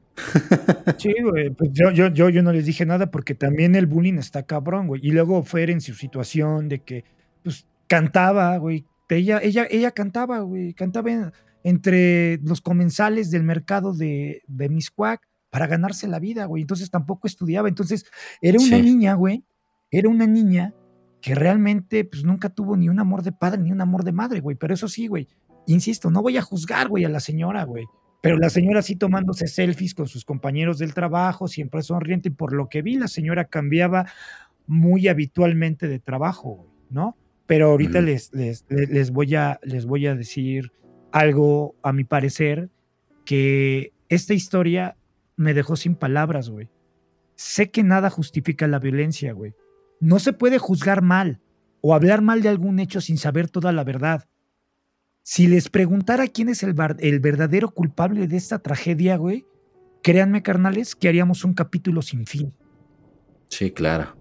Sí, güey, pues yo, yo, yo, yo no les dije nada porque también el bullying está cabrón, güey. Y luego fue en su situación de que, pues, cantaba, güey. Ella, ella, ella cantaba, güey. Cantaba entre los comensales del mercado de, de Miscuac para ganarse la vida, güey. Entonces tampoco estudiaba. Entonces era una niña, güey. Era una niña que realmente pues nunca tuvo ni un amor de padre ni un amor de madre, güey. Pero eso sí, güey. Insisto, no voy a juzgar, güey, a la señora, güey. Pero la señora sí tomándose selfies con sus compañeros del trabajo, siempre sonriente. Y por lo que vi, la señora cambiaba muy habitualmente de trabajo, ¿no? Pero ahorita les, les, les, voy a, les voy a decir algo, a mi parecer, que esta historia me dejó sin palabras, güey. Sé que nada justifica la violencia, güey. No se puede juzgar mal o hablar mal de algún hecho sin saber toda la verdad. Si les preguntara quién es el, verdadero culpable de esta tragedia, güey, créanme, carnales, que haríamos un capítulo sin fin. Sí, claro.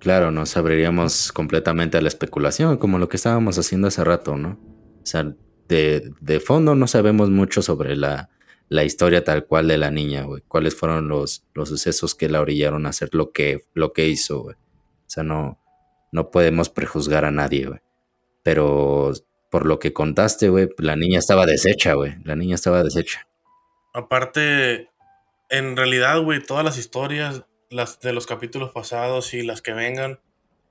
Claro, nos abriríamos completamente a la especulación, como lo que estábamos haciendo hace rato, ¿no? O sea, de, de fondo no sabemos mucho sobre la, la historia tal cual de la niña, güey. Cuáles fueron los, los sucesos que la orillaron a hacer lo que, lo que hizo, güey. O sea, no, no podemos prejuzgar a nadie, güey. Pero por lo que contaste, güey, la niña estaba deshecha, güey. La niña estaba deshecha. Aparte, en realidad, güey, todas las historias, las de los capítulos pasados y las que vengan,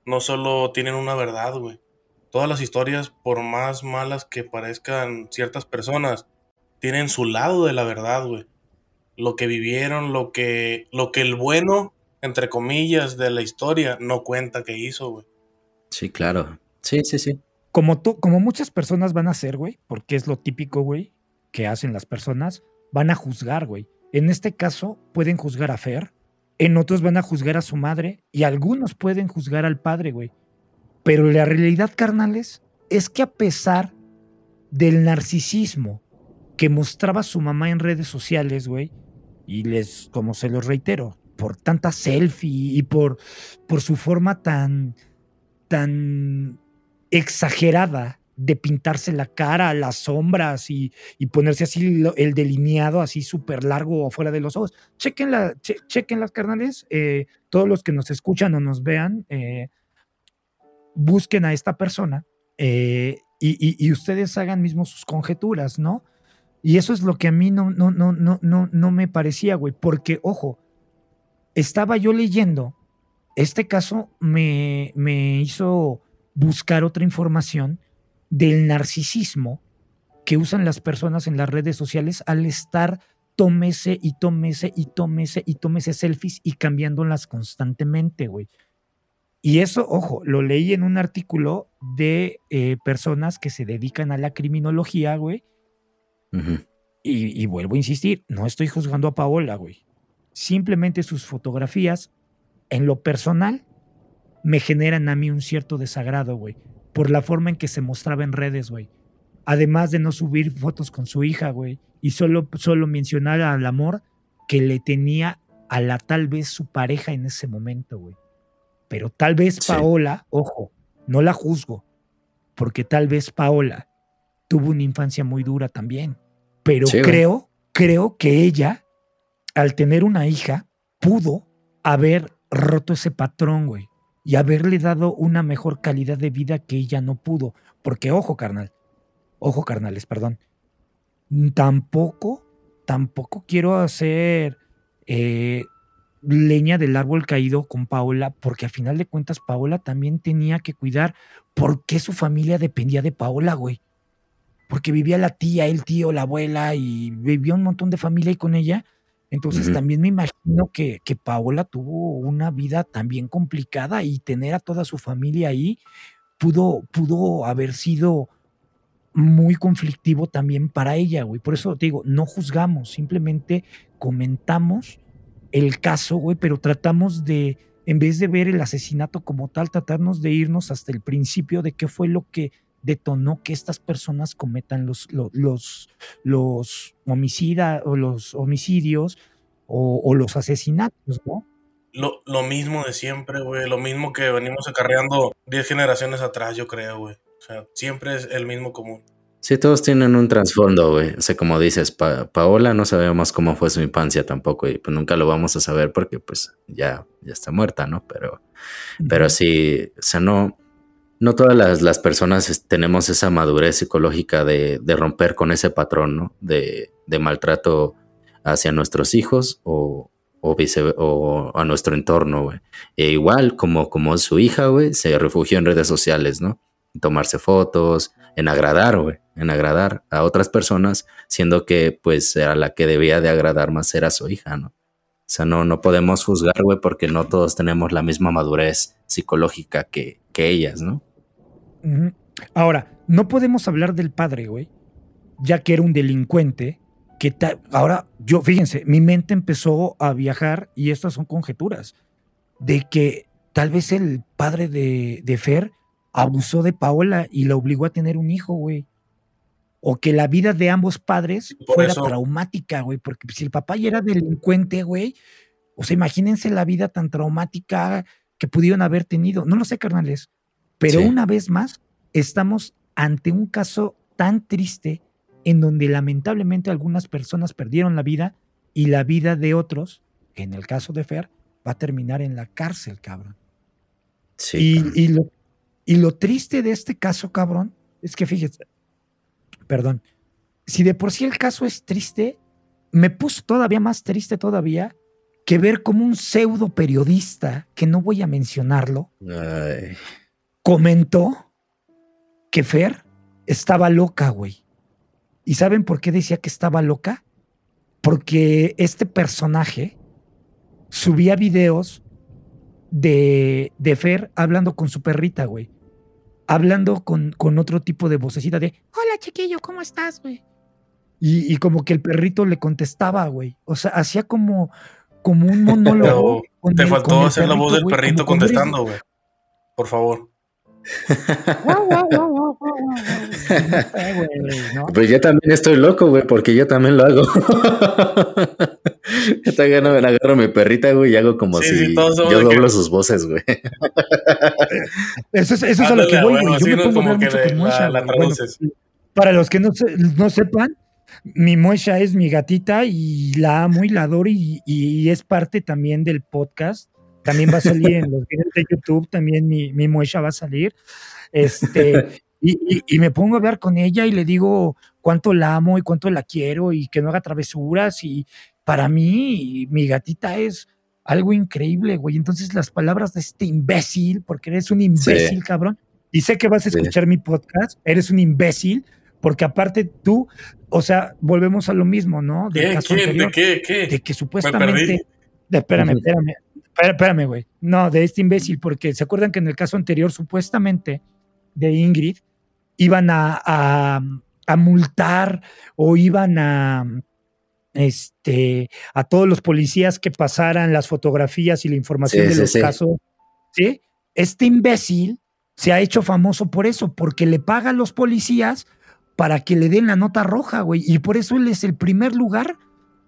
no solo tienen una verdad, güey. Todas las historias, por más malas que parezcan ciertas personas, tienen su lado de la verdad, güey. Lo que vivieron, lo que, lo que el bueno, entre comillas, de la historia, no cuenta qué hizo, güey. Sí, claro. Sí, sí, sí. Como, como muchas personas van a hacer, güey, porque es lo típico, güey, que hacen las personas, van a juzgar, güey. En este caso, pueden juzgar a Fer, en otros van a juzgar a su madre y algunos pueden juzgar al padre, güey. Pero la realidad, carnales, es que a pesar del narcisismo que mostraba su mamá en redes sociales, güey, y les, como se los reitero, por tanta selfie y por, por su forma tan, tan exagerada de pintarse la cara, las sombras y, ponerse así el delineado así súper largo afuera de los ojos. Chequen, la, chequen las carnales, eh, todos los que nos escuchan o nos vean, eh, busquen a esta persona eh, y, ustedes hagan mismo sus conjeturas, ¿no? Y eso es lo que a mí no, no, no, no, no, no me parecía, güey, porque, ojo, estaba yo leyendo, este caso me, me hizo buscar otra información del narcisismo que usan las personas en las redes sociales al estar tómese y tómese y tómese y tómese selfies y cambiándolas constantemente, güey. Y eso, ojo, lo leí en un artículo de eh, personas que se dedican a la criminología, güey. y, y, vuelvo a insistir, no estoy juzgando a Paola, güey. Simplemente sus fotografías, en lo personal, me generan a mí un cierto desagrado, güey. Por la forma en que se mostraba en redes, güey. Además de no subir fotos con su hija, güey. Y solo, solo mencionar al amor que le tenía a la tal vez su pareja en ese momento, güey. Pero tal vez Paola, ojo, no la juzgo, porque tal vez Paola tuvo una infancia muy dura también. Pero creo, creo que ella, al tener una hija, pudo haber roto ese patrón, güey, y haberle dado una mejor calidad de vida que ella no pudo. Porque, ojo, carnal, ojo, carnales, perdón, tampoco, tampoco quiero hacer eh, leña del árbol caído con Paola, porque a final de cuentas Paola también tenía que cuidar por qué su familia dependía de Paola, güey. Porque vivía la tía, el tío, la abuela y vivía un montón de familia ahí con ella. Entonces también me imagino que, que Paola tuvo una vida también complicada y tener a toda su familia ahí pudo, pudo haber sido muy conflictivo también para ella, güey. Por eso te digo, no juzgamos, simplemente comentamos el caso, güey, pero tratamos de, en vez de ver el asesinato como tal, tratarnos de irnos hasta el principio de qué fue lo que detonó que estas personas cometan los, los, los, homicidas o los homicidios o, los asesinatos, ¿no? Lo, lo mismo de siempre, güey, lo mismo que venimos acarreando 10 generaciones atrás, yo creo, güey. O sea, siempre es el mismo común. Sí, todos tienen un trasfondo, güey. O sea, como dices, Paola no sabemos cómo fue su infancia tampoco y pues nunca lo vamos a saber porque pues ya, ya está muerta, ¿no? Pero, pero sí, o sea, no, no todas las, personas tenemos esa madurez psicológica de, romper con ese patrón, ¿no? De, maltrato hacia nuestros hijos o, o, o a nuestro entorno. E igual como, como su hija, güey, se refugió en redes sociales, ¿no? tomarse fotos, en agradar, güey, en agradar a otras personas, siendo que pues era la que debía de agradar más era su hija, ¿no? O sea, no, no podemos juzgar, güey, porque no todos tenemos la misma madurez psicológica que, que ellas, ¿no? Ahora, no podemos hablar del padre, güey, ya que era un delincuente, que ahora yo, fíjense, mi mente empezó a viajar y estas son conjeturas, de que tal vez el padre de, de Fer abusó de Paola y la obligó a tener un hijo, güey. O que la vida de ambos padres fuera traumática, güey, porque si el papá ya era delincuente, güey, o sea, imagínense la vida tan traumática que pudieron haber tenido. No lo sé, carnales, pero una vez más estamos ante un caso tan triste en donde lamentablemente algunas personas perdieron la vida y la vida de otros, que en el caso de Fer, va a terminar en la cárcel, cabrón. Sí, y, y, lo, y lo triste de este caso, cabrón, es que fíjese, perdón, si de por sí el caso es triste, me puso todavía más triste todavía que ver como un pseudo periodista, que no voy a mencionarlo, comentó que Fer estaba loca, güey. ¿Y saben por qué decía que estaba loca? Porque este personaje subía videos de, de Fer hablando con su perrita, güey. Hablando con, con otro tipo de vocecita de, hola chiquillo, ¿cómo estás, güey? Y, y como que el perrito le contestaba, güey. O sea, hacía como, como un monólogo. Te faltó hacer la voz del güey, perrito contestando, güey. Por favor. Pues yo también estoy loco, güey, porque yo también lo hago. yo también me agarro mi perrita, güey, y hago como Sí, si sí, todos somos yo doblo que- sus voces, güey. Eso es, eso es a lo que voy, güey. Yo me ¿no? pongo a Como que mucho con Moisha, la. Bueno, para los que no, se- no sepan, mi Moisha es mi gatita y la amo y la adoro y, y es parte también del podcast. También va a salir en los videos de YouTube, también mi, mi Moisha va a salir. Este, y, y- y me pongo a hablar con ella y le digo cuánto la amo y cuánto la quiero y que no haga travesuras. Y para mí, mi gatita es algo increíble, güey. Entonces, las palabras de este imbécil, porque eres un imbécil, cabrón, y sé que vas a Sí. escuchar mi podcast, eres un imbécil, porque aparte tú, o sea, volvemos a lo mismo, ¿no? Del ¿Qué? caso ¿Quién? anterior, ¿De qué? ¿Qué? de que supuestamente. de- espérame, espérame. Espérame, Espérame, güey. No, de este imbécil, porque se acuerdan que en el caso anterior, supuestamente, de Ingrid, iban a, a, a multar o iban a este a todos los policías que pasaran las fotografías y la información Sí, de sí, los sí. casos. ¿sí? Este imbécil se ha hecho famoso por eso, porque le paga a los policías para que le den la nota roja, güey. Y por eso él es el primer lugar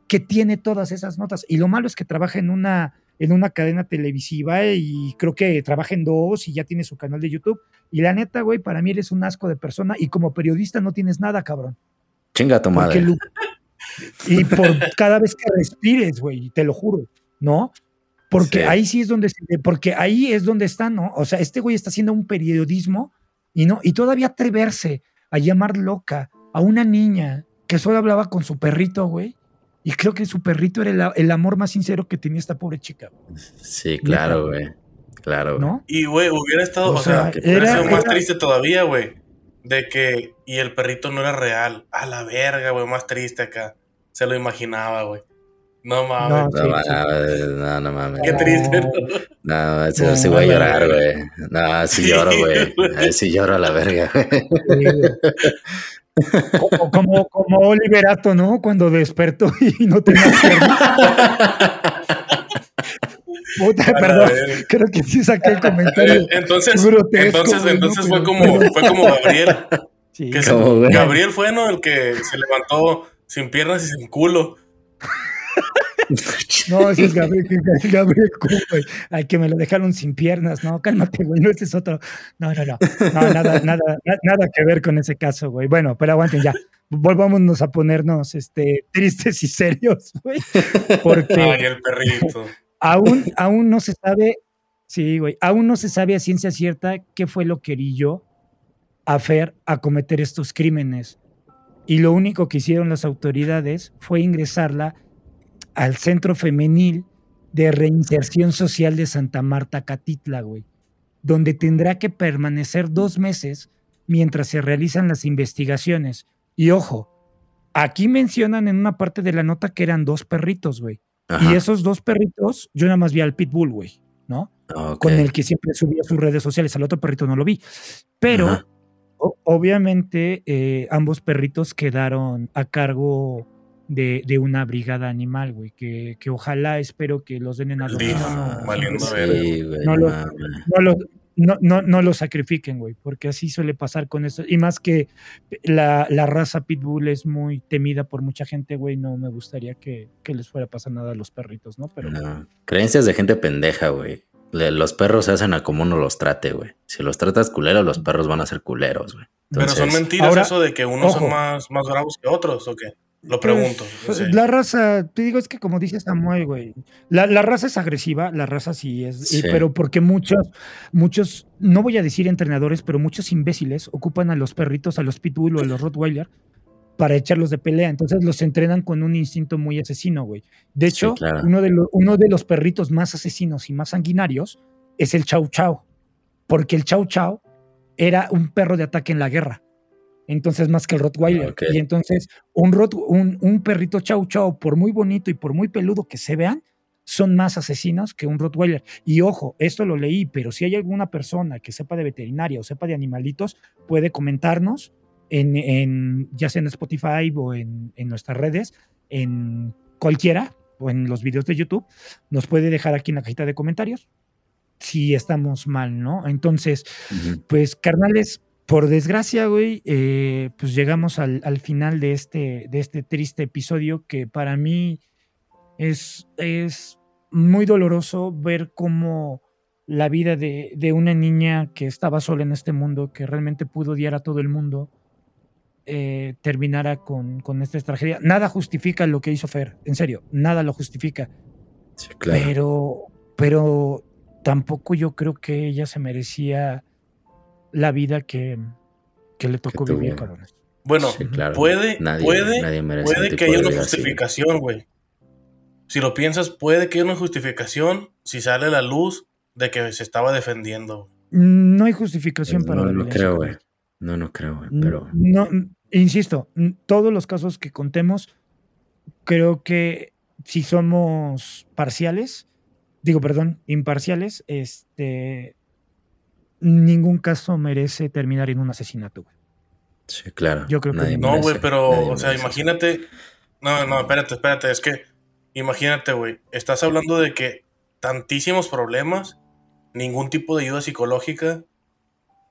que tiene todas esas notas. Y lo malo es que trabaja en una, en una cadena televisiva y creo que trabaja en dos y ya tiene su canal de YouTube. Y la neta, güey, para mí eres un asco de persona y como periodista no tienes nada, cabrón. Chinga tu madre. lu- y por cada vez que respires, güey, te lo juro, ¿no? Porque Sí. ahí sí es donde porque ahí es donde está, ¿no? O sea, este güey está haciendo un periodismo y no y todavía atreverse a llamar loca a una niña que solo hablaba con su perrito, güey. Y creo que su perrito era el, el amor más sincero que tenía esta pobre chica, Sí, claro, güey. Claro, güey. ¿no? Y, güey, hubiera estado, O o, sea, sea, hubiera era- sido más era- triste todavía, güey. De que, y el perrito no era real. A la verga, güey, más triste acá. Se lo imaginaba, güey. No mames. No, No, Sí, mames, no, no mames. Qué triste, ¿no? No, No, sí voy a llorar, güey. No, sí lloro, güey. sí lloro a la verga, güey. Como, como, como Oliverato, ¿no? Cuando despertó y no tenía piernas. Puta, perdón. Creo que sí saqué el comentario. Eh, Entonces, grotesco, entonces, entonces fue como, fue como Gabriel. Sí, que. Gabriel fue, ¿no? El que se levantó sin piernas y sin culo. No, ese es Gabriel, es Gabriel güey. Ay, que me lo dejaron sin piernas. No, cálmate, güey. No, ese es otro. No, no, no. No, nada, nada, na- nada que ver con ese caso, güey. Bueno, pero aguanten ya. Volvámonos a ponernos este, tristes y serios, güey. Porque Ay, el perrito. aún, aún no se sabe, sí, güey, aún no se sabe a ciencia cierta qué fue lo que orilló a Fer a cometer estos crímenes. Y lo único que hicieron las autoridades fue ingresarla al Centro Femenil de Reinserción Social de Santa Marta, Catitla, güey, donde tendrá que permanecer dos meses mientras se realizan las investigaciones. Y ojo, aquí mencionan en una parte de la nota que eran dos perritos, güey. Ajá. Y esos dos perritos, yo nada más vi al Pitbull, güey, ¿no? Con el que siempre subía a sus redes sociales. Al otro perrito no lo vi. Pero, o- obviamente, eh, ambos perritos quedaron a cargo de, de una brigada animal, güey. Que, que ojalá, espero que los den en adopción. No no no no, no, no lo sacrifiquen, güey, porque así suele pasar con eso. Y más que la, la raza Pitbull es muy temida por mucha gente, güey, no me gustaría que, que les fuera a pasar nada a los perritos, ¿no? Pero No. Creencias de gente pendeja, güey. Los perros se hacen a como uno los trate, güey. Si los tratas culeros, los perros van a ser culeros, güey. Pero son Entonces, mentiras ahora, eso de que unos ojo. son más, más bravos que otros, ¿o qué? Lo Pues, pregunto. sé. La raza, te digo, es que como dice Samuel, güey, la, la raza es agresiva, la raza sí es, Sí. pero porque muchos, muchos, no voy a decir entrenadores, pero muchos imbéciles ocupan a los perritos, a los pitbull o a los rottweiler para echarlos de pelea. Entonces los entrenan con un instinto muy asesino, güey. De Sí, hecho, claro. uno, de lo- uno de los perritos más asesinos y más sanguinarios es el Chow Chow, porque el Chow Chow era un perro de ataque en la guerra. Entonces, más que el Rottweiler. Y entonces, un, rot, un, un perrito Chow Chow, por muy bonito y por muy peludo que se vean, son más asesinos que un Rottweiler. Y ojo, esto lo leí, pero si hay alguna persona que sepa de veterinaria o sepa de animalitos, puede comentarnos en, ya sea en Spotify o en, nuestras redes, en cualquiera, o en los videos de YouTube, nos puede dejar aquí en la cajita de comentarios si estamos mal, ¿no? Entonces, pues carnales, por desgracia, güey, eh, pues llegamos al, final de este, de este triste episodio que para mí es, es muy doloroso ver cómo la vida de, de, una niña que estaba sola en este mundo, que realmente pudo odiar a todo el mundo, eh, terminara con, con, esta tragedia. Nada justifica lo que hizo Fer, en serio, nada lo justifica. Sí, claro. Pero, pero tampoco yo creo que ella se merecía la vida que, que le tocó vivir, cabrones. Bueno, puede, puede, puede que haya una justificación, güey. Si lo piensas, puede que haya una justificación si sale a la luz de que se estaba defendiendo. No hay justificación pues para No, no creo, güey. No, no creo, güey, pero... No, insisto, todos los casos que contemos, creo que si somos parciales, digo, perdón, imparciales, este, ningún caso merece terminar en un asesinato, güey. Sí, claro. Yo creo que no, güey, pero, o sea, imagínate. No, no, espérate, espérate. Es que, imagínate, güey. Estás hablando de que tantísimos problemas, ningún tipo de ayuda psicológica.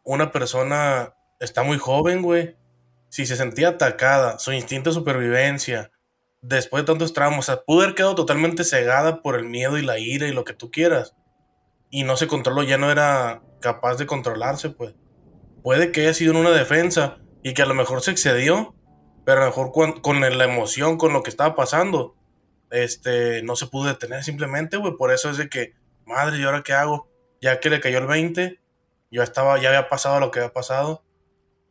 Una persona está muy joven, güey si se sentía atacada, su instinto de supervivencia, después de tantos traumas, o sea, pudo haber quedado totalmente cegada por el miedo y la ira y lo que tú quieras. Y no se controló, ya no era capaz de controlarse, pues. Puede que haya sido en una defensa y que a lo mejor se excedió, pero a lo mejor con, la emoción, con lo que estaba pasando, este, no se pudo detener simplemente, güey. Por eso es de que, madre, ¿y ahora qué hago? Ya que le cayó el 20, yo estaba, ya había pasado lo que había pasado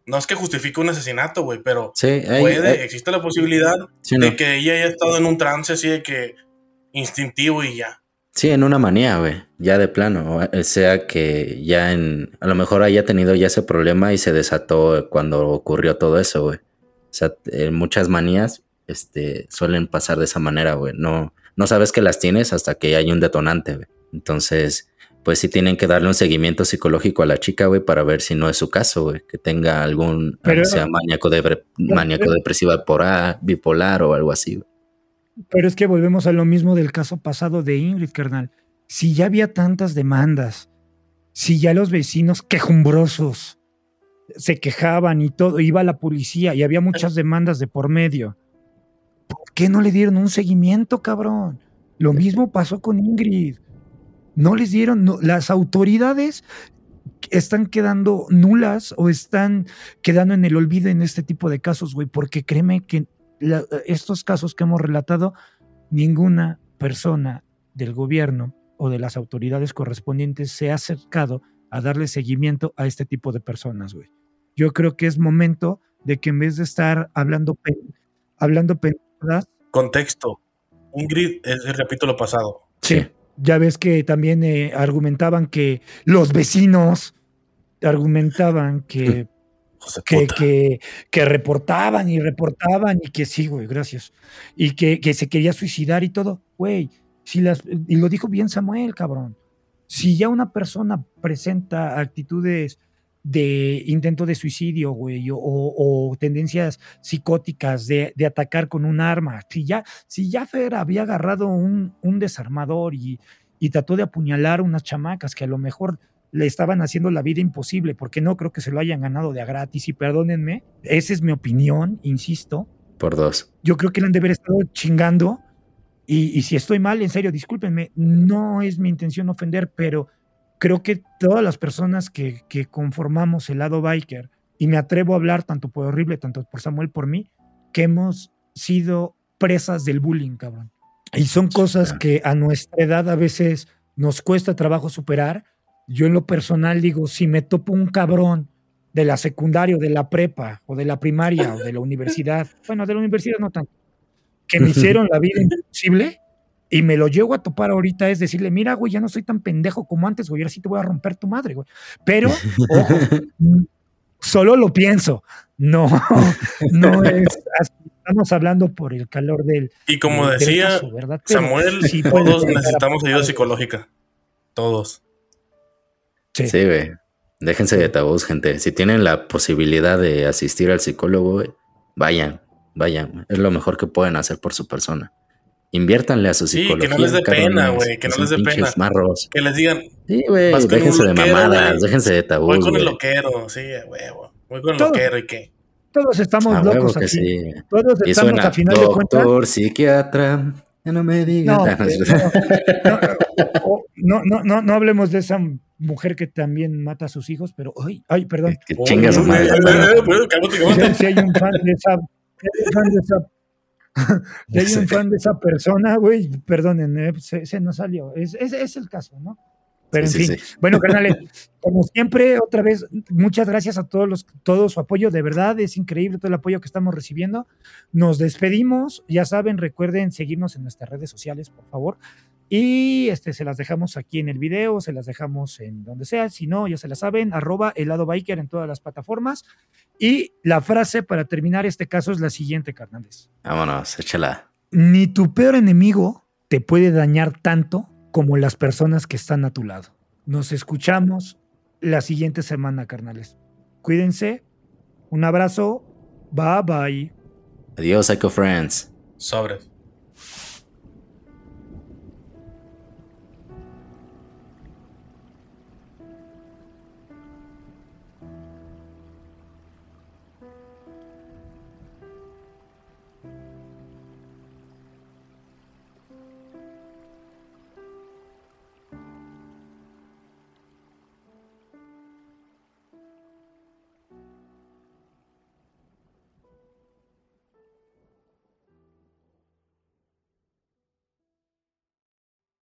no es que justifique un asesinato, güey, pero puede, existe la posibilidad de que ella haya estado en un trance así de que instintivo y ya. Sí, en una manía, güey, ya de plano. O sea que ya en. A lo mejor haya tenido ya ese problema y se desató cuando ocurrió todo eso, güey. O sea, en muchas manías este, suelen pasar de esa manera, güey. No, no sabes que las tienes hasta que hay un detonante, güey. Entonces, pues sí tienen que darle un seguimiento psicológico a la chica, güey, para ver si no es su caso, güey, que tenga algún, sea maníaco, de, maníaco depresivo bipolar o algo así, güey. Pero es que volvemos a lo mismo del caso pasado de Ingrid, carnal. Si ya había tantas demandas, si ya los vecinos quejumbrosos se quejaban y todo, iba la policía y había muchas demandas de por medio, ¿por qué no le dieron un seguimiento, cabrón? Lo mismo pasó con Ingrid. No les dieron, las autoridades están quedando nulas o están quedando en el olvido en este tipo de casos, güey, porque créeme que estos casos que hemos relatado, ninguna persona del gobierno o de las autoridades correspondientes se ha acercado a darle seguimiento a este tipo de personas, güey. Yo creo que es momento de que en vez de estar hablando, hablando Contexto. Ingrid es el capítulo pasado. Sí. Ya ves que también eh, argumentaban que los vecinos argumentaban que, que, que, reportaban y reportaban y que sí, güey, gracias. Y que, que se quería suicidar y todo. Güey, si las, y lo dijo bien Samuel, cabrón. Si ya una persona presenta actitudes de intento de suicidio, güey, o, tendencias psicóticas de, atacar con un arma. Si ya, si ya Fer había agarrado un, un desarmador y, y, trató de apuñalar unas chamacas que a lo mejor le estaban haciendo la vida imposible, porque no creo que se lo hayan ganado de a gratis, y perdónenme, esa es mi opinión, insisto. Por dos. Yo creo que le han de haber estado chingando, y, y si estoy mal, en serio, discúlpenme, no es mi intención ofender, pero creo que todas las personas que, conformamos el lado biker, y me atrevo a hablar tanto por Horrible, tanto por Samuel, por mí, que hemos sido presas del bullying, cabrón. Y son cosas que a nuestra edad a veces nos cuesta trabajo superar. Yo en lo personal digo, si me topo un cabrón de la secundaria o de la prepa o de la primaria o de la universidad, bueno, de la universidad no tanto, que me hicieron la vida imposible, y me lo llego a topar ahorita es decirle, mira, güey, ya no soy tan pendejo como antes, güey, ahora sí te voy a romper tu madre, güey. Pero, ojo, solo lo pienso. No, no es así. Estamos hablando por el calor del. Y como del- decía Samuel, sí todos necesitamos ayuda psicológica. Todos. Sí. Sí, güey. Déjense de tabús, gente. Si tienen la posibilidad de asistir al psicólogo, güey, vayan, vayan. Es lo mejor que pueden hacer por su persona. Inviértanle a su Sí, que no psicología. les dé pena, güey, que no les dé pena. marros. Que les digan, Sí, güey. Déjense de loquero, mamadas, güey. déjense de voy tabús, con el güey. loquero. Sí, huevo. Voy con el Todo. loquero y qué. Todos estamos A locos aquí. sí. Todos Y estamos suena, a final de cuentas. doctor, psiquiatra, ya no me digas. No, eh, no, no, no, no hablemos de esa mujer que también mata a sus hijos, pero ay, ay, perdón. que chinga su Uy, madre. eh, eh, eh, Si, hay un fan de esa, si hay un fan de esa, si hay un Sí. fan de esa persona, güey, perdónenme, se, se nos salió. Es, es, es el caso, ¿no? Pero Sí, en sí, fin, sí. bueno, carnales, como siempre, otra vez, muchas gracias a todos los, todo su apoyo, de verdad, es increíble todo el apoyo que estamos recibiendo. Nos despedimos, ya saben, recuerden seguirnos en nuestras redes sociales, por favor. Y este, se las dejamos aquí en el video, se las dejamos en donde sea, si no, ya se la saben, arroba helado biker en todas las plataformas. Y la frase para terminar este caso es la siguiente, carnales. Vámonos, échala. Ni tu peor enemigo te puede dañar tanto como las personas que están a tu lado. Nos escuchamos la siguiente semana, carnales. Cuídense. Un abrazo. Bye bye. Adiós, Psycho Friends. Sobres.